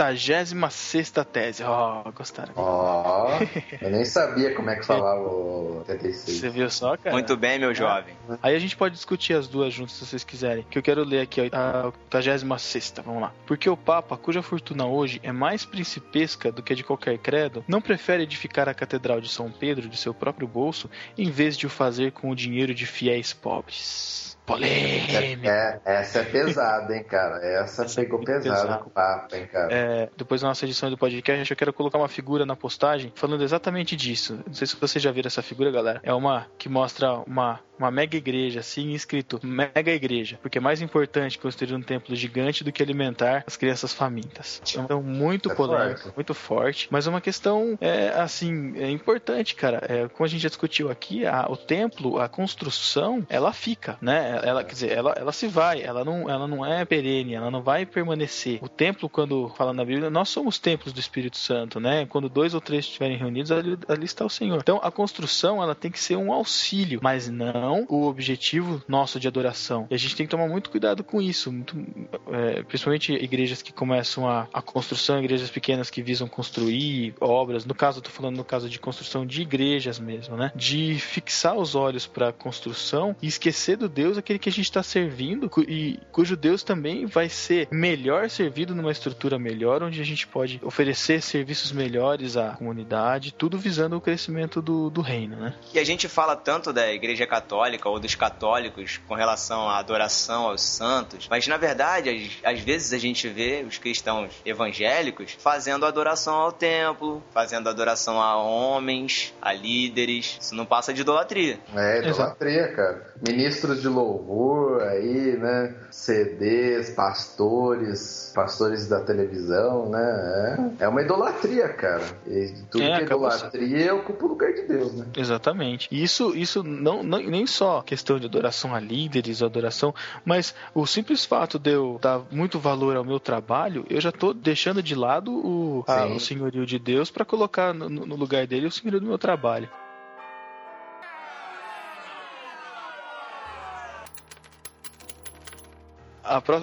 [SPEAKER 1] Octagésima sexta tese. Ó, oh, gostaram.
[SPEAKER 3] Ó, oh, eu nem sabia como é que falava o 86.
[SPEAKER 1] Você viu só, cara?
[SPEAKER 2] Muito bem, meu jovem.
[SPEAKER 1] Aí a gente pode discutir as duas juntas, se vocês quiserem. Que eu quero ler aqui, a octagésima sexta, vamos lá. Porque o Papa, cuja fortuna hoje é mais principesca do que a de qualquer credo, não prefere edificar a Catedral de São Pedro de seu próprio bolso, em vez de o fazer com o dinheiro de fiéis pobres. Polêmica.
[SPEAKER 3] É, essa é pesada, hein, cara? Essa, essa pegou é pesada com o papo, hein, cara?
[SPEAKER 1] É, depois da nossa edição do podcast, eu quero colocar uma figura na postagem falando exatamente disso. Não sei se vocês já viram essa figura, galera. É uma que mostra uma uma mega igreja, assim, escrito mega igreja, porque é mais importante construir um templo gigante do que alimentar as crianças famintas. Então, muito é polêmico, forte. muito forte, mas uma questão, é, assim, é importante, cara. É, como a gente já discutiu aqui, a, o templo, a construção, ela fica, né? Ela, quer dizer, ela, ela se vai, ela não, ela não é perene, ela não vai permanecer. O templo, quando fala na Bíblia, nós somos templos do Espírito Santo, né? Quando dois ou três estiverem reunidos, ali, ali está o Senhor. Então, a construção, ela tem que ser um auxílio, mas não o objetivo nosso de adoração. E a gente tem que tomar muito cuidado com isso, muito, é, principalmente igrejas que começam a, a construção, igrejas pequenas que visam construir obras. No caso, eu tô falando no caso de construção de igrejas mesmo, né? De fixar os olhos para a construção e esquecer do Deus aquele que a gente está servindo e cujo Deus também vai ser melhor servido numa estrutura melhor, onde a gente pode oferecer serviços melhores à comunidade, tudo visando o crescimento do, do reino, né?
[SPEAKER 2] E a gente fala tanto da Igreja Católica católica ou dos católicos com relação à adoração aos santos, mas na verdade, às, às vezes a gente vê os cristãos evangélicos fazendo adoração ao templo, fazendo adoração a homens, a líderes. Isso não passa de idolatria.
[SPEAKER 3] É, idolatria, Exato. cara. Ministros de louvor aí, né? CDs, pastores, pastores da televisão, né? É, é uma idolatria, cara. E tudo é, que é idolatria ocupa o lugar de Deus, né?
[SPEAKER 1] Exatamente. Isso, isso não, não, nem só questão de adoração a líderes, adoração, mas o simples fato de eu dar muito valor ao meu trabalho, eu já estou deixando de lado o, a, o senhorio de Deus para colocar no, no lugar dele o senhorio do meu trabalho.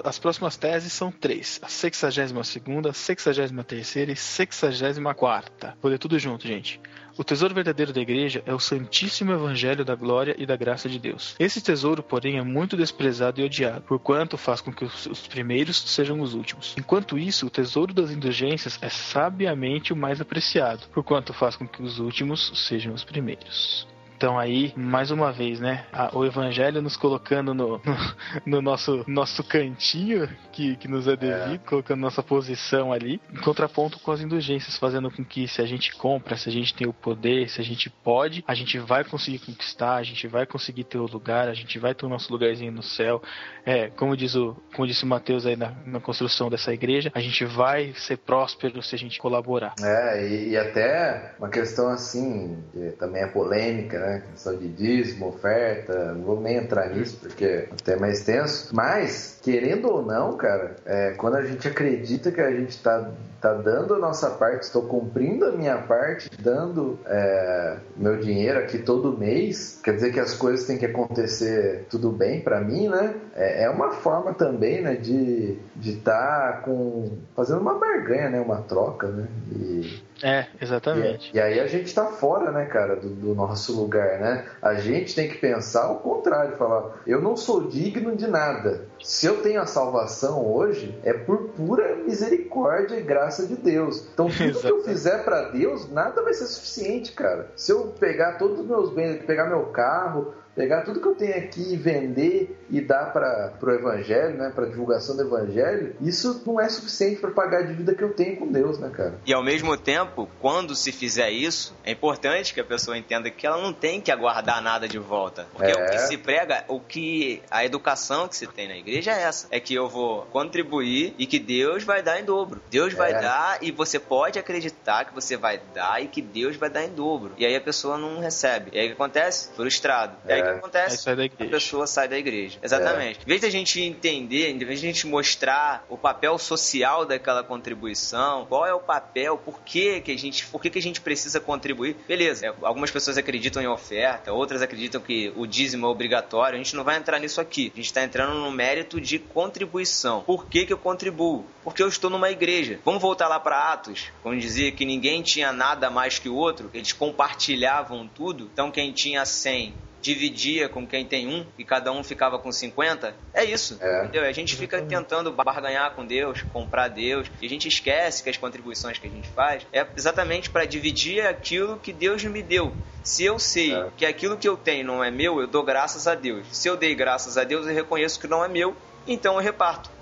[SPEAKER 1] As próximas teses são três: a 62, 63 e 64. Vou ler tudo junto, gente. O tesouro verdadeiro da igreja é o Santíssimo Evangelho da glória e da graça de Deus. Esse tesouro, porém, é muito desprezado e odiado, porquanto faz com que os primeiros sejam os últimos. Enquanto isso, o tesouro das indulgências é sabiamente o mais apreciado, porquanto faz com que os últimos sejam os primeiros. Então aí, mais uma vez, né? A, o evangelho nos colocando no, no, no, nosso, nosso cantinho que, que nos é devido, é. colocando nossa posição ali, em contraponto com as indulgências, fazendo com que se a gente compra, se a gente tem o poder, se a gente pode, a gente vai conseguir conquistar, a gente vai conseguir ter o lugar, a gente vai ter o nosso lugarzinho no céu. É, como diz o, como disse o Mateus aí na, na construção dessa igreja, a gente vai ser próspero se a gente colaborar.
[SPEAKER 3] É, e, e até uma questão assim, que também é polêmica, né? né? Questão de dízimo, oferta, não vou nem entrar nisso porque é até mais tenso. Mas, querendo ou não, cara, é, quando a gente acredita que a gente está tá dando a nossa parte, estou cumprindo a minha parte, dando é, meu dinheiro aqui todo mês, quer dizer que as coisas têm que acontecer tudo bem para mim, né? É, é, uma forma também, né, de estar tá com fazendo uma barganha, né, uma troca, né? E,
[SPEAKER 1] é, exatamente.
[SPEAKER 3] E, e, aí a gente tá fora, né, cara, do, do, nosso lugar, né? A gente tem que pensar o contrário, falar, eu não sou digno de nada. Se eu tenho a salvação hoje, é por pura misericórdia e graça de Deus. Então, tudo exatamente. que eu fizer para Deus, nada vai ser suficiente, cara. Se eu pegar todos os meus bens, pegar meu carro, pegar tudo que eu tenho aqui e vender e dar para o evangelho, né, para divulgação do evangelho, isso não é suficiente para pagar a dívida que eu tenho com Deus, né, cara?
[SPEAKER 2] E ao mesmo tempo, quando se fizer isso, é importante que a pessoa entenda que ela não tem que aguardar nada de volta. Porque é. o que se prega, o que a educação que se tem na igreja é essa, é que eu vou contribuir e que Deus vai dar em dobro. Deus vai é. dar e você pode acreditar que você vai dar e que Deus vai dar em dobro. E aí a pessoa não recebe. E aí o que acontece? Frustrado. E aí o que é. acontece? A pessoa sai da igreja. Exatamente. É. Em vez da gente entender, em vez de a gente mostrar o papel social daquela contribuição, qual é o papel, por que, que a gente, por que, que a gente precisa contribuir, beleza. É, algumas pessoas acreditam em oferta, outras acreditam que o dízimo é obrigatório. A gente não vai entrar nisso aqui. A gente está entrando no mérito de contribuição. Por que, que eu contribuo? Porque eu estou numa igreja. Vamos voltar lá para Atos, quando dizia que ninguém tinha nada mais que o outro, eles compartilhavam tudo. Então quem tinha 100 dividia com quem tem um e cada um ficava com 50, é isso. É. Entendeu? A gente fica tentando barganhar com Deus, comprar Deus, e a gente esquece que as contribuições que a gente faz é exatamente para dividir aquilo que Deus me deu. Se eu sei é. que aquilo que eu tenho não é meu, eu dou graças a Deus. Se eu dei graças a Deus, eu reconheço que não é meu, então eu reparto.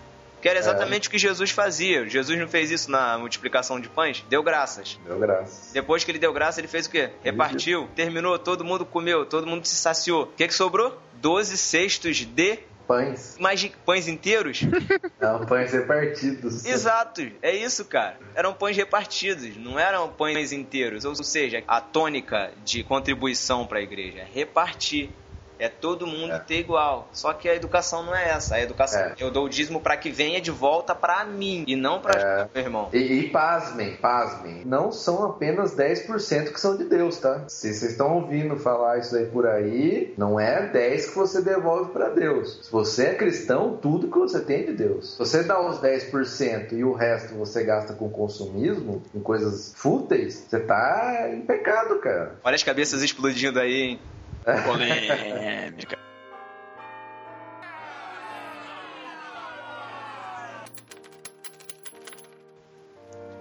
[SPEAKER 2] Que era exatamente é. o que Jesus fazia. Jesus não fez isso na multiplicação de pães? Deu graças.
[SPEAKER 3] Deu graças.
[SPEAKER 2] Depois que ele deu graça, ele fez o quê? Repartiu, terminou, todo mundo comeu, todo mundo se saciou. O que, que sobrou? Doze cestos de
[SPEAKER 3] pães.
[SPEAKER 2] Mais de pães inteiros?
[SPEAKER 3] Não, pães repartidos.
[SPEAKER 2] Exato, é isso, cara. Eram pães repartidos, não eram pães inteiros. Ou seja, a tônica de contribuição para a igreja é repartir. É todo mundo é. ter igual. Só que a educação não é essa. A educação, é. eu dou o dízimo para que venha de volta para mim e não para é. meu irmão.
[SPEAKER 3] E, e pasmem, pasmem. Não são apenas 10% que são de Deus, tá? Se vocês estão ouvindo falar isso aí por aí, não é 10 que você devolve para Deus. Se você é cristão, tudo que você tem é de Deus. Se você dá os 10% e o resto você gasta com consumismo, com coisas fúteis, você tá em pecado, cara.
[SPEAKER 2] Olha as cabeças explodindo aí, hein? Polêmica.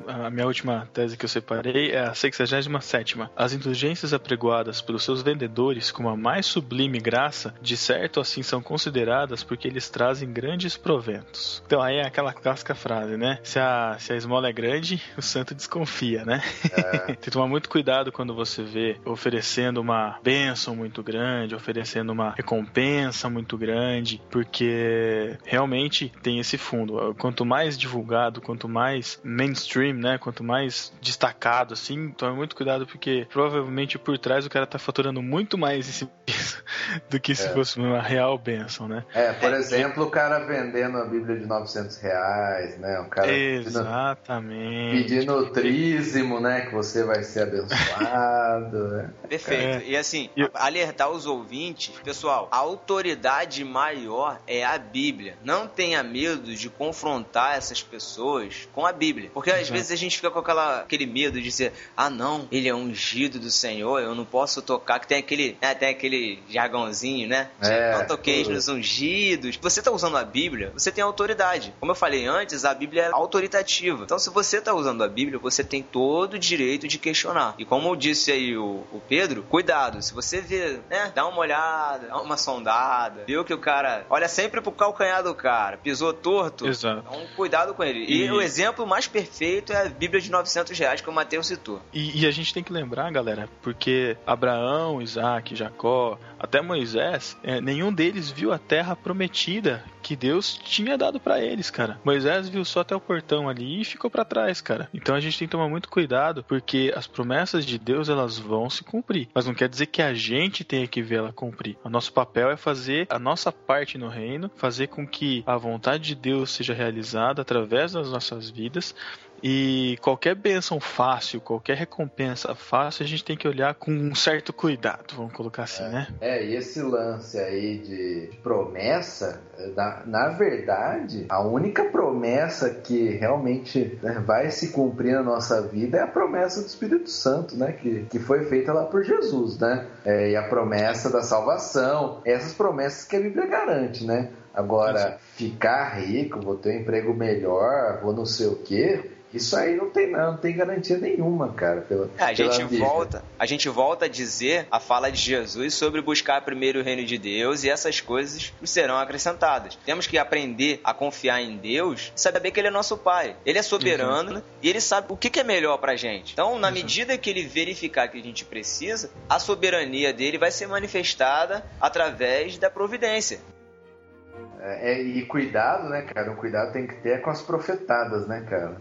[SPEAKER 1] A minha última tese que eu separei é a 67. As indulgências apregoadas pelos seus vendedores como a mais sublime graça, de certo assim são consideradas porque eles trazem grandes proventos. Então aí é aquela clássica frase, né? Se a, se a esmola é grande, o santo desconfia, né? É. Tem que tomar muito cuidado quando você vê oferecendo uma bênção muito grande, oferecendo uma recompensa muito grande, porque realmente tem esse fundo. Quanto mais divulgado, quanto mais mainstream, né? Quanto mais destacado, assim, tome muito cuidado, porque provavelmente por trás o cara tá faturando muito mais esse do que se é. fosse uma real bênção, né?
[SPEAKER 3] É, por exemplo, o cara vendendo a Bíblia de 900 reais, né? O cara
[SPEAKER 1] Exatamente.
[SPEAKER 3] Pedindo, o trízimo, né? Que você vai ser abençoado. né?
[SPEAKER 2] Perfeito. É. E assim, alertar os ouvintes, pessoal, a autoridade maior é a Bíblia. Não tenha medo de confrontar essas pessoas com a Bíblia. Porque às vezes a gente fica com aquela, aquele medo de dizer, ah não, ele é ungido do Senhor, eu não posso tocar, que tem aquele, né, tem aquele jargãozinho, né? É, não toqueis nos ungidos. Você está usando a Bíblia, você tem autoridade. Como eu falei antes, a Bíblia é autoritativa. Então, se você está usando a Bíblia, você tem todo o direito de questionar. E como disse aí o, o Pedro, cuidado. Se você vê, né, dá uma olhada, dá uma sondada, viu que o cara olha sempre pro calcanhar do cara, pisou torto.
[SPEAKER 1] Exato.
[SPEAKER 2] Então, cuidado com ele. E, e o exemplo mais perfeito a Bíblia de 900 reais que o Mateus citou.
[SPEAKER 1] E, e a gente tem que lembrar, galera, porque Abraão, Isaac, Jacó, até Moisés, é, nenhum deles viu a terra prometida que Deus tinha dado para eles, cara. Moisés viu só até o portão ali e ficou para trás, cara. Então a gente tem que tomar muito cuidado, porque as promessas de Deus elas vão se cumprir, mas não quer dizer que a gente tenha que ver ela cumprir. O nosso papel é fazer a nossa parte no reino, fazer com que a vontade de Deus seja realizada através das nossas vidas e qualquer benção fácil, qualquer recompensa fácil, a gente tem que olhar com um certo cuidado, vamos colocar assim,
[SPEAKER 3] é,
[SPEAKER 1] né?
[SPEAKER 3] É, e esse lance aí de promessa, na, na verdade, a única promessa que realmente né, vai se cumprir na nossa vida é a promessa do Espírito Santo, né? Que, que foi feita lá por Jesus, né? É, e a promessa da salvação, essas promessas que a Bíblia garante, né? Agora, ficar rico, vou ter um emprego melhor, vou não sei o quê, Isso aí não tem não, tem garantia nenhuma, cara. Pela,
[SPEAKER 2] É, a gente volta, a gente volta a dizer a fala de Jesus sobre buscar primeiro o reino de Deus e essas coisas serão acrescentadas. Temos que aprender a confiar em Deus e saber que ele é nosso pai. Ele é soberano e ele sabe o que é melhor pra gente. Então, na medida que ele verificar que a gente precisa, a soberania dele vai ser manifestada através da providência.
[SPEAKER 3] É, é, e cuidado, né, cara? O cuidado tem que ter com as profetadas, né, cara?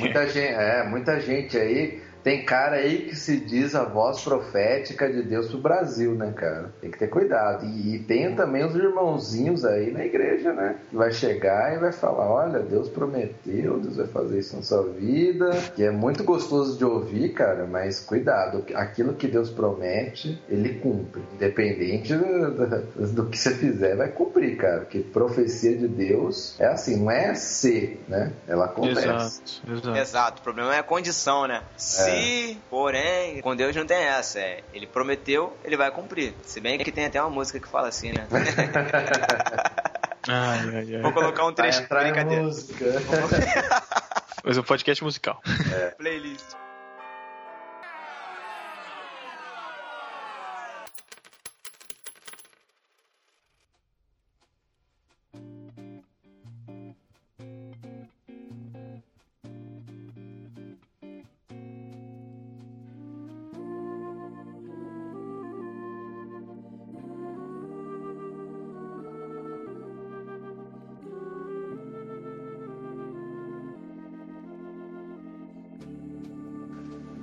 [SPEAKER 3] Muita gente, é, muita gente aí. Tem cara aí que se diz a voz profética de Deus pro Brasil, né, cara? Tem que ter cuidado. E, e tem também os irmãozinhos aí na igreja, né? Que vai chegar e vai falar: olha, Deus prometeu, Deus vai fazer isso na sua vida. Que é muito gostoso de ouvir, cara, mas cuidado. Aquilo que Deus promete, ele cumpre. Independente do, do- do que você fizer, vai cumprir, cara. Porque profecia de Deus é assim, não é ser, né? Ela acontece.
[SPEAKER 1] Exato, exato.
[SPEAKER 2] Exato, o problema é a condição, né? Se, porém, com Deus não tem essa. É, ele prometeu, ele vai cumprir. Se bem que tem até uma música que fala assim, né?
[SPEAKER 1] Ai, ai, ai.
[SPEAKER 2] Vou colocar um trecho.
[SPEAKER 3] Vai entrar em
[SPEAKER 2] Brincadeira.
[SPEAKER 3] música.
[SPEAKER 1] Mas é um podcast musical.
[SPEAKER 2] Playlist.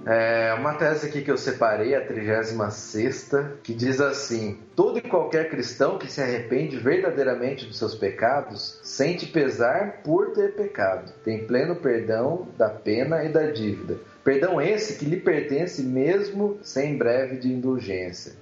[SPEAKER 3] É uma tese aqui que eu separei, a 36, que diz assim: Todo e qualquer cristão que se arrepende verdadeiramente dos seus pecados sente pesar por ter pecado. Tem pleno perdão da pena e da dívida. Perdão esse que lhe pertence mesmo sem breve de indulgência.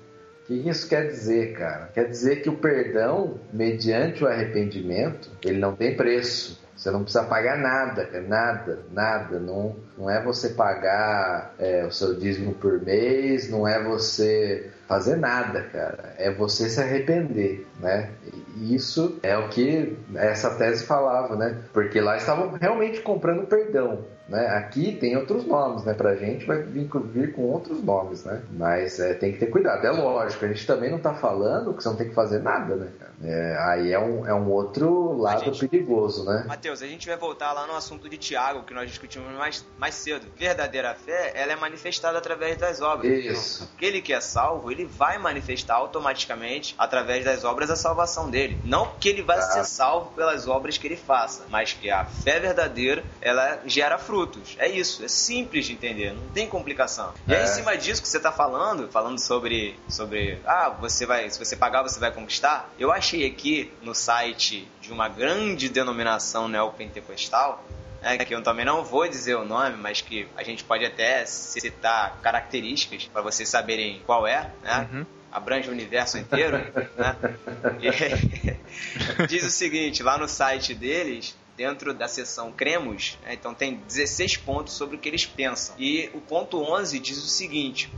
[SPEAKER 3] O que isso quer dizer, cara? Quer dizer que o perdão, mediante o arrependimento, ele não tem preço. Você não precisa pagar nada, cara, nada, nada. Não, não é você pagar é, o seu dízimo por mês, não é você fazer nada, cara. É você se arrepender, né? Isso é o que essa tese falava, né? Porque lá estavam realmente comprando perdão. Né? Aqui tem outros nomes, né? Pra gente vai vir, com- vir com outros nomes, né? Mas é, tem que ter cuidado. É lógico, a gente também não tá falando que você não tem que fazer nada, né? cara? É, aí é um, é um outro lado perigoso, né?
[SPEAKER 2] Mateus, a gente vai voltar lá no assunto de Tiago, que nós discutimos mais, mais cedo. Verdadeira fé, ela é manifestada através das obras.
[SPEAKER 3] Isso.
[SPEAKER 2] Aquele que é salvo, ele vai manifestar automaticamente, através das obras, a salvação dele. Não que ele vai ser salvo pelas obras que ele faça, mas que a fé verdadeira, ela gera É isso, é simples de entender, não tem complicação. E aí,
[SPEAKER 3] É.
[SPEAKER 2] em cima disso que você tá falando, falando sobre, sobre, ah, você vai, se você pagar, você vai conquistar, eu achei aqui no site de uma grande denominação neopentecostal, né, que eu também não vou dizer o nome, mas que a gente pode até citar características para vocês saberem qual é, né? Abrange o universo inteiro, né? E diz o seguinte, lá no site deles, dentro da seção Cremos, né, então tem 16 pontos sobre o que eles pensam. E o ponto 11 diz o seguinte: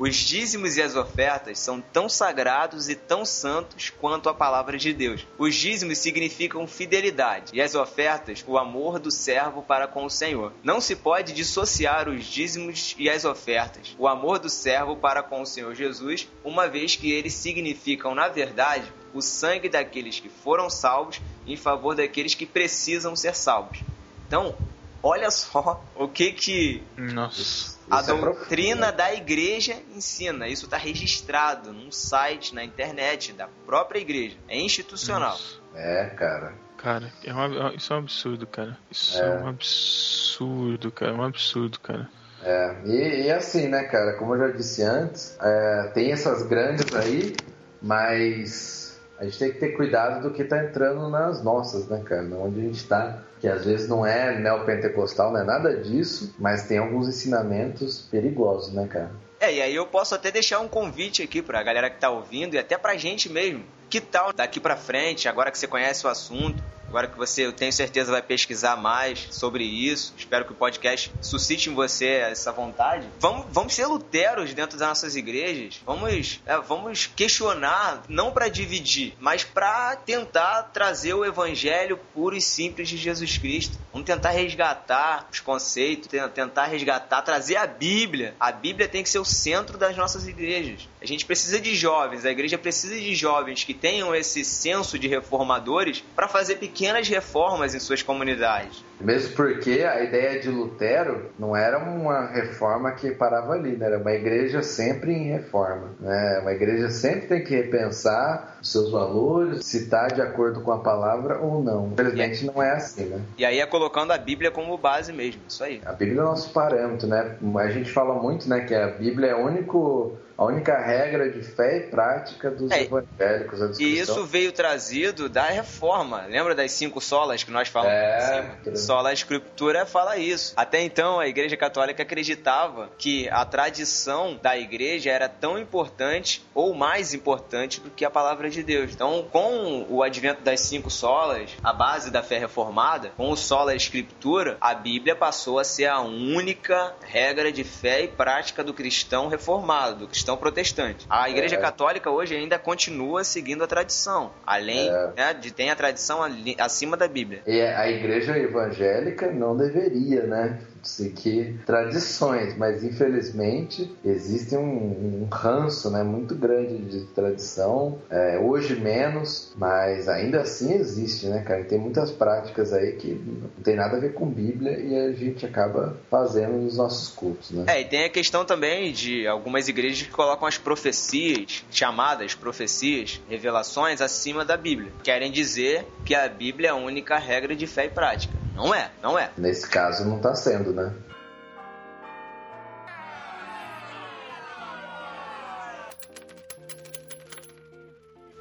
[SPEAKER 2] os dízimos e as ofertas são tão sagrados e tão santos quanto a palavra de Deus. Os dízimos significam fidelidade e as ofertas o amor do servo para com o Senhor. Não se pode dissociar os dízimos e as ofertas, o amor do servo para com o Senhor Jesus, uma vez que eles significam, na verdade, o sangue daqueles que foram salvos em favor daqueles que precisam ser salvos. Então, olha só o que que
[SPEAKER 1] Nossa.
[SPEAKER 2] a
[SPEAKER 3] é
[SPEAKER 2] doutrina da igreja ensina. Isso está registrado num site, na internet da própria igreja. É institucional.
[SPEAKER 3] É, cara.
[SPEAKER 1] Cara, é uma- isso é um absurdo, cara. Isso é,
[SPEAKER 3] É.
[SPEAKER 1] um absurdo, cara. Um absurdo, cara.
[SPEAKER 3] É, e, e assim, né, cara, como eu já disse antes, é, tem essas grandes aí, mas a gente tem que ter cuidado do que tá entrando nas nossas, né, cara, onde a gente tá, que às vezes não é neopentecostal, não é nada disso, mas tem alguns ensinamentos perigosos, né, cara.
[SPEAKER 2] É, e aí eu posso até deixar um convite aqui pra galera que tá ouvindo e até pra gente mesmo. Que tal daqui pra frente, agora que você conhece o assunto, Agora que você, eu tenho certeza, vai pesquisar mais sobre isso. Espero que o podcast suscite em você essa vontade. Vamos, vamos ser luteros dentro das nossas igrejas. Vamos, é, vamos questionar, não para dividir, mas para tentar trazer o evangelho puro e simples de Jesus Cristo. Vamos tentar resgatar os conceitos, tentar resgatar, trazer a Bíblia. A Bíblia tem que ser o centro das nossas igrejas. A gente precisa de jovens, a igreja precisa de jovens que tenham esse senso de reformadores para fazer pequenas reformas em suas comunidades.
[SPEAKER 3] Mesmo porque a ideia de Lutero não era uma reforma que parava ali, né? era uma igreja sempre em reforma. Né? Uma igreja sempre tem que repensar os seus valores, se está de acordo com a palavra ou não. Infelizmente não é assim, né?
[SPEAKER 2] E aí é colocando a Bíblia como base mesmo, isso aí.
[SPEAKER 3] A Bíblia é nosso parâmetro, né? A gente fala muito né, que a Bíblia é o único a única regra de fé e prática dos é, evangélicos.
[SPEAKER 2] e isso veio trazido da reforma. Lembra das cinco solas que nós falamos? É, Sola Escritura fala isso. Até então, a Igreja Católica acreditava que a tradição da igreja era tão importante ou mais importante do que a palavra de Deus. Então, com o advento das cinco solas, a base da fé reformada, com o sola Escritura, a Bíblia passou a ser a única regra de fé e prática do cristão reformado, do cristão protestante. A Igreja é. Católica hoje ainda continua seguindo a tradição, além é. né, de ter a tradição ali, acima da Bíblia.
[SPEAKER 3] E a Igreja evangélica não deveria, né? Seguir tradições, mas infelizmente existe um, um ranço né, muito grande de tradição, é, hoje menos, mas ainda assim existe, né, cara? Tem muitas práticas aí que não tem nada a ver com Bíblia e a gente acaba fazendo nos nossos cultos, né?
[SPEAKER 2] É, e tem a questão também de algumas igrejas que colocam as profecias, chamadas profecias, revelações, acima da Bíblia. Querem dizer que a Bíblia é a única regra de fé e prática. Não é, não é.
[SPEAKER 3] Nesse caso não está sendo, né?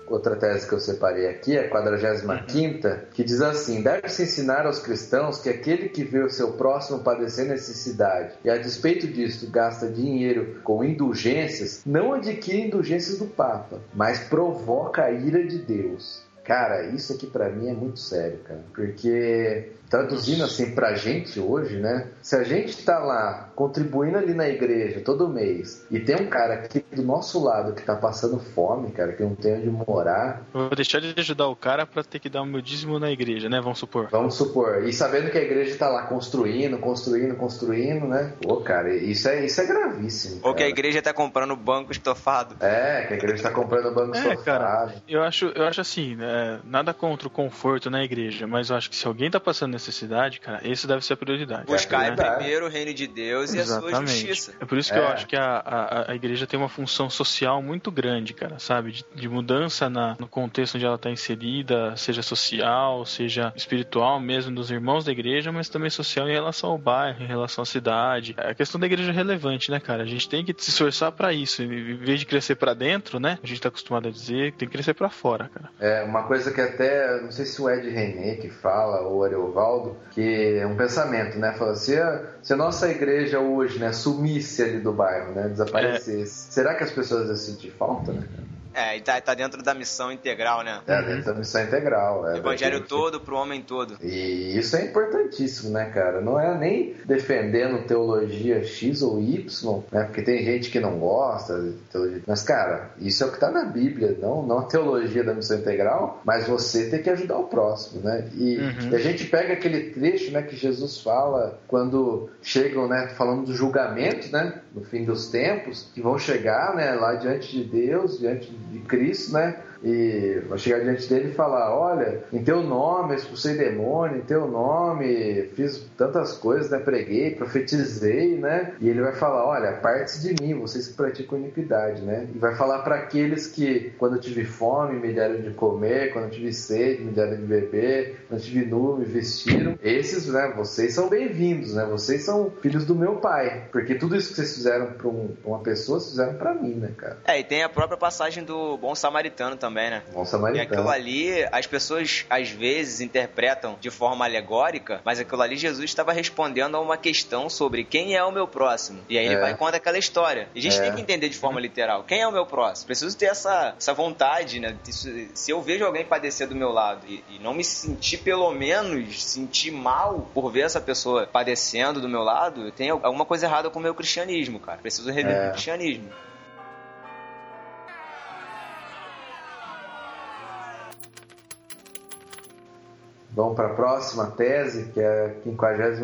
[SPEAKER 3] outra tese que eu separei aqui, a 45, uhum. que diz assim: deve-se ensinar aos cristãos que aquele que vê o seu próximo padecer necessidade e, a despeito disso, gasta dinheiro com indulgências, não adquire indulgências do Papa, mas provoca a ira de Deus. Cara, isso aqui para mim é muito sério, cara. Porque traduzindo assim pra gente hoje, né? Se a gente tá lá contribuindo ali na igreja todo mês e tem um cara aqui do nosso lado que tá passando fome, cara, que não tem onde morar.
[SPEAKER 1] Eu vou deixar de ajudar o cara para ter que dar o meu dízimo na igreja, né? Vamos supor.
[SPEAKER 3] Vamos supor. E sabendo que a igreja tá lá construindo, construindo, construindo, né? Pô, cara, isso é, isso é gravíssimo.
[SPEAKER 2] Ou cara. que a igreja tá comprando banco estofado.
[SPEAKER 3] É, que a igreja tá comprando banco é, estofado. Cara,
[SPEAKER 1] eu acho, eu acho assim, né? nada contra o conforto na igreja, mas eu acho que se alguém tá passando necessidade, cara, isso deve ser a prioridade.
[SPEAKER 2] Buscar é, né? primeiro o reino de Deus Exatamente. e a sua justiça.
[SPEAKER 1] É por isso que é. eu acho que a, a, a, igreja tem uma função social muito grande, cara, sabe? De, de mudança na, no contexto onde ela está inserida, seja social, seja espiritual mesmo dos irmãos da igreja, mas também social em relação ao bairro, em relação à cidade. A questão da igreja é relevante, né, cara? A gente tem que se esforçar para isso. Em vez de crescer para dentro, né? A gente tá acostumado a dizer que tem que crescer para fora, cara.
[SPEAKER 3] É, uma coisa que até, não sei se o Ed René que fala, ou o Que é um pensamento, né? Fala, se a, se a nossa igreja hoje, né, sumisse ali do bairro, né, desaparecesse, é. será que as pessoas iam sentir falta, né?
[SPEAKER 2] É, e tá, tá dentro da missão integral, né?
[SPEAKER 3] É, dentro da missão integral.
[SPEAKER 2] É, Evangelho todo pro homem todo.
[SPEAKER 3] E isso é importantíssimo, né, cara? Não é nem defendendo teologia X ou Y, né? Porque tem gente que não gosta de teologia. Mas, cara, isso é o que tá na Bíblia, não, não a teologia da missão integral, mas você tem que ajudar o próximo, né? E, uhum. e a gente pega aquele trecho, né, que Jesus fala quando chegam, né, falando do julgamento, né? No fim dos tempos, que vão chegar, né, lá diante de Deus, diante de Cristo, né? E vai chegar diante dele e falar: Olha, em teu nome expulsei demônio, em teu nome fiz tantas coisas, né? Preguei, profetizei, né? E ele vai falar: Olha, parte de mim, vocês que praticam iniquidade, né? E vai falar para aqueles que, quando eu tive fome, me deram de comer, quando eu tive sede, me deram de beber, quando eu tive nu, me vestiram. Esses, né? Vocês são bem-vindos, né? Vocês são filhos do meu pai, porque tudo isso que vocês fizeram para um, uma pessoa, vocês fizeram para mim, né, cara?
[SPEAKER 2] É, e tem a própria passagem do bom samaritano também também, né?
[SPEAKER 3] Bom
[SPEAKER 2] E
[SPEAKER 3] samaritano.
[SPEAKER 2] aquilo ali, as pessoas às vezes interpretam de forma alegórica, mas aquilo ali Jesus estava respondendo a uma questão sobre quem é o meu próximo. E aí ele
[SPEAKER 3] É.
[SPEAKER 2] vai e conta aquela história. E a gente
[SPEAKER 3] É.
[SPEAKER 2] tem que entender de forma literal. Quem é o meu próximo? Preciso ter essa, essa vontade, né? Se eu vejo alguém padecer do meu lado e, e não me sentir, pelo menos, sentir mal por ver essa pessoa padecendo do meu lado, eu tenho alguma coisa errada com o meu cristianismo, cara. Preciso rever
[SPEAKER 3] É.
[SPEAKER 2] o cristianismo.
[SPEAKER 3] Vamos para a próxima tese, que é a 52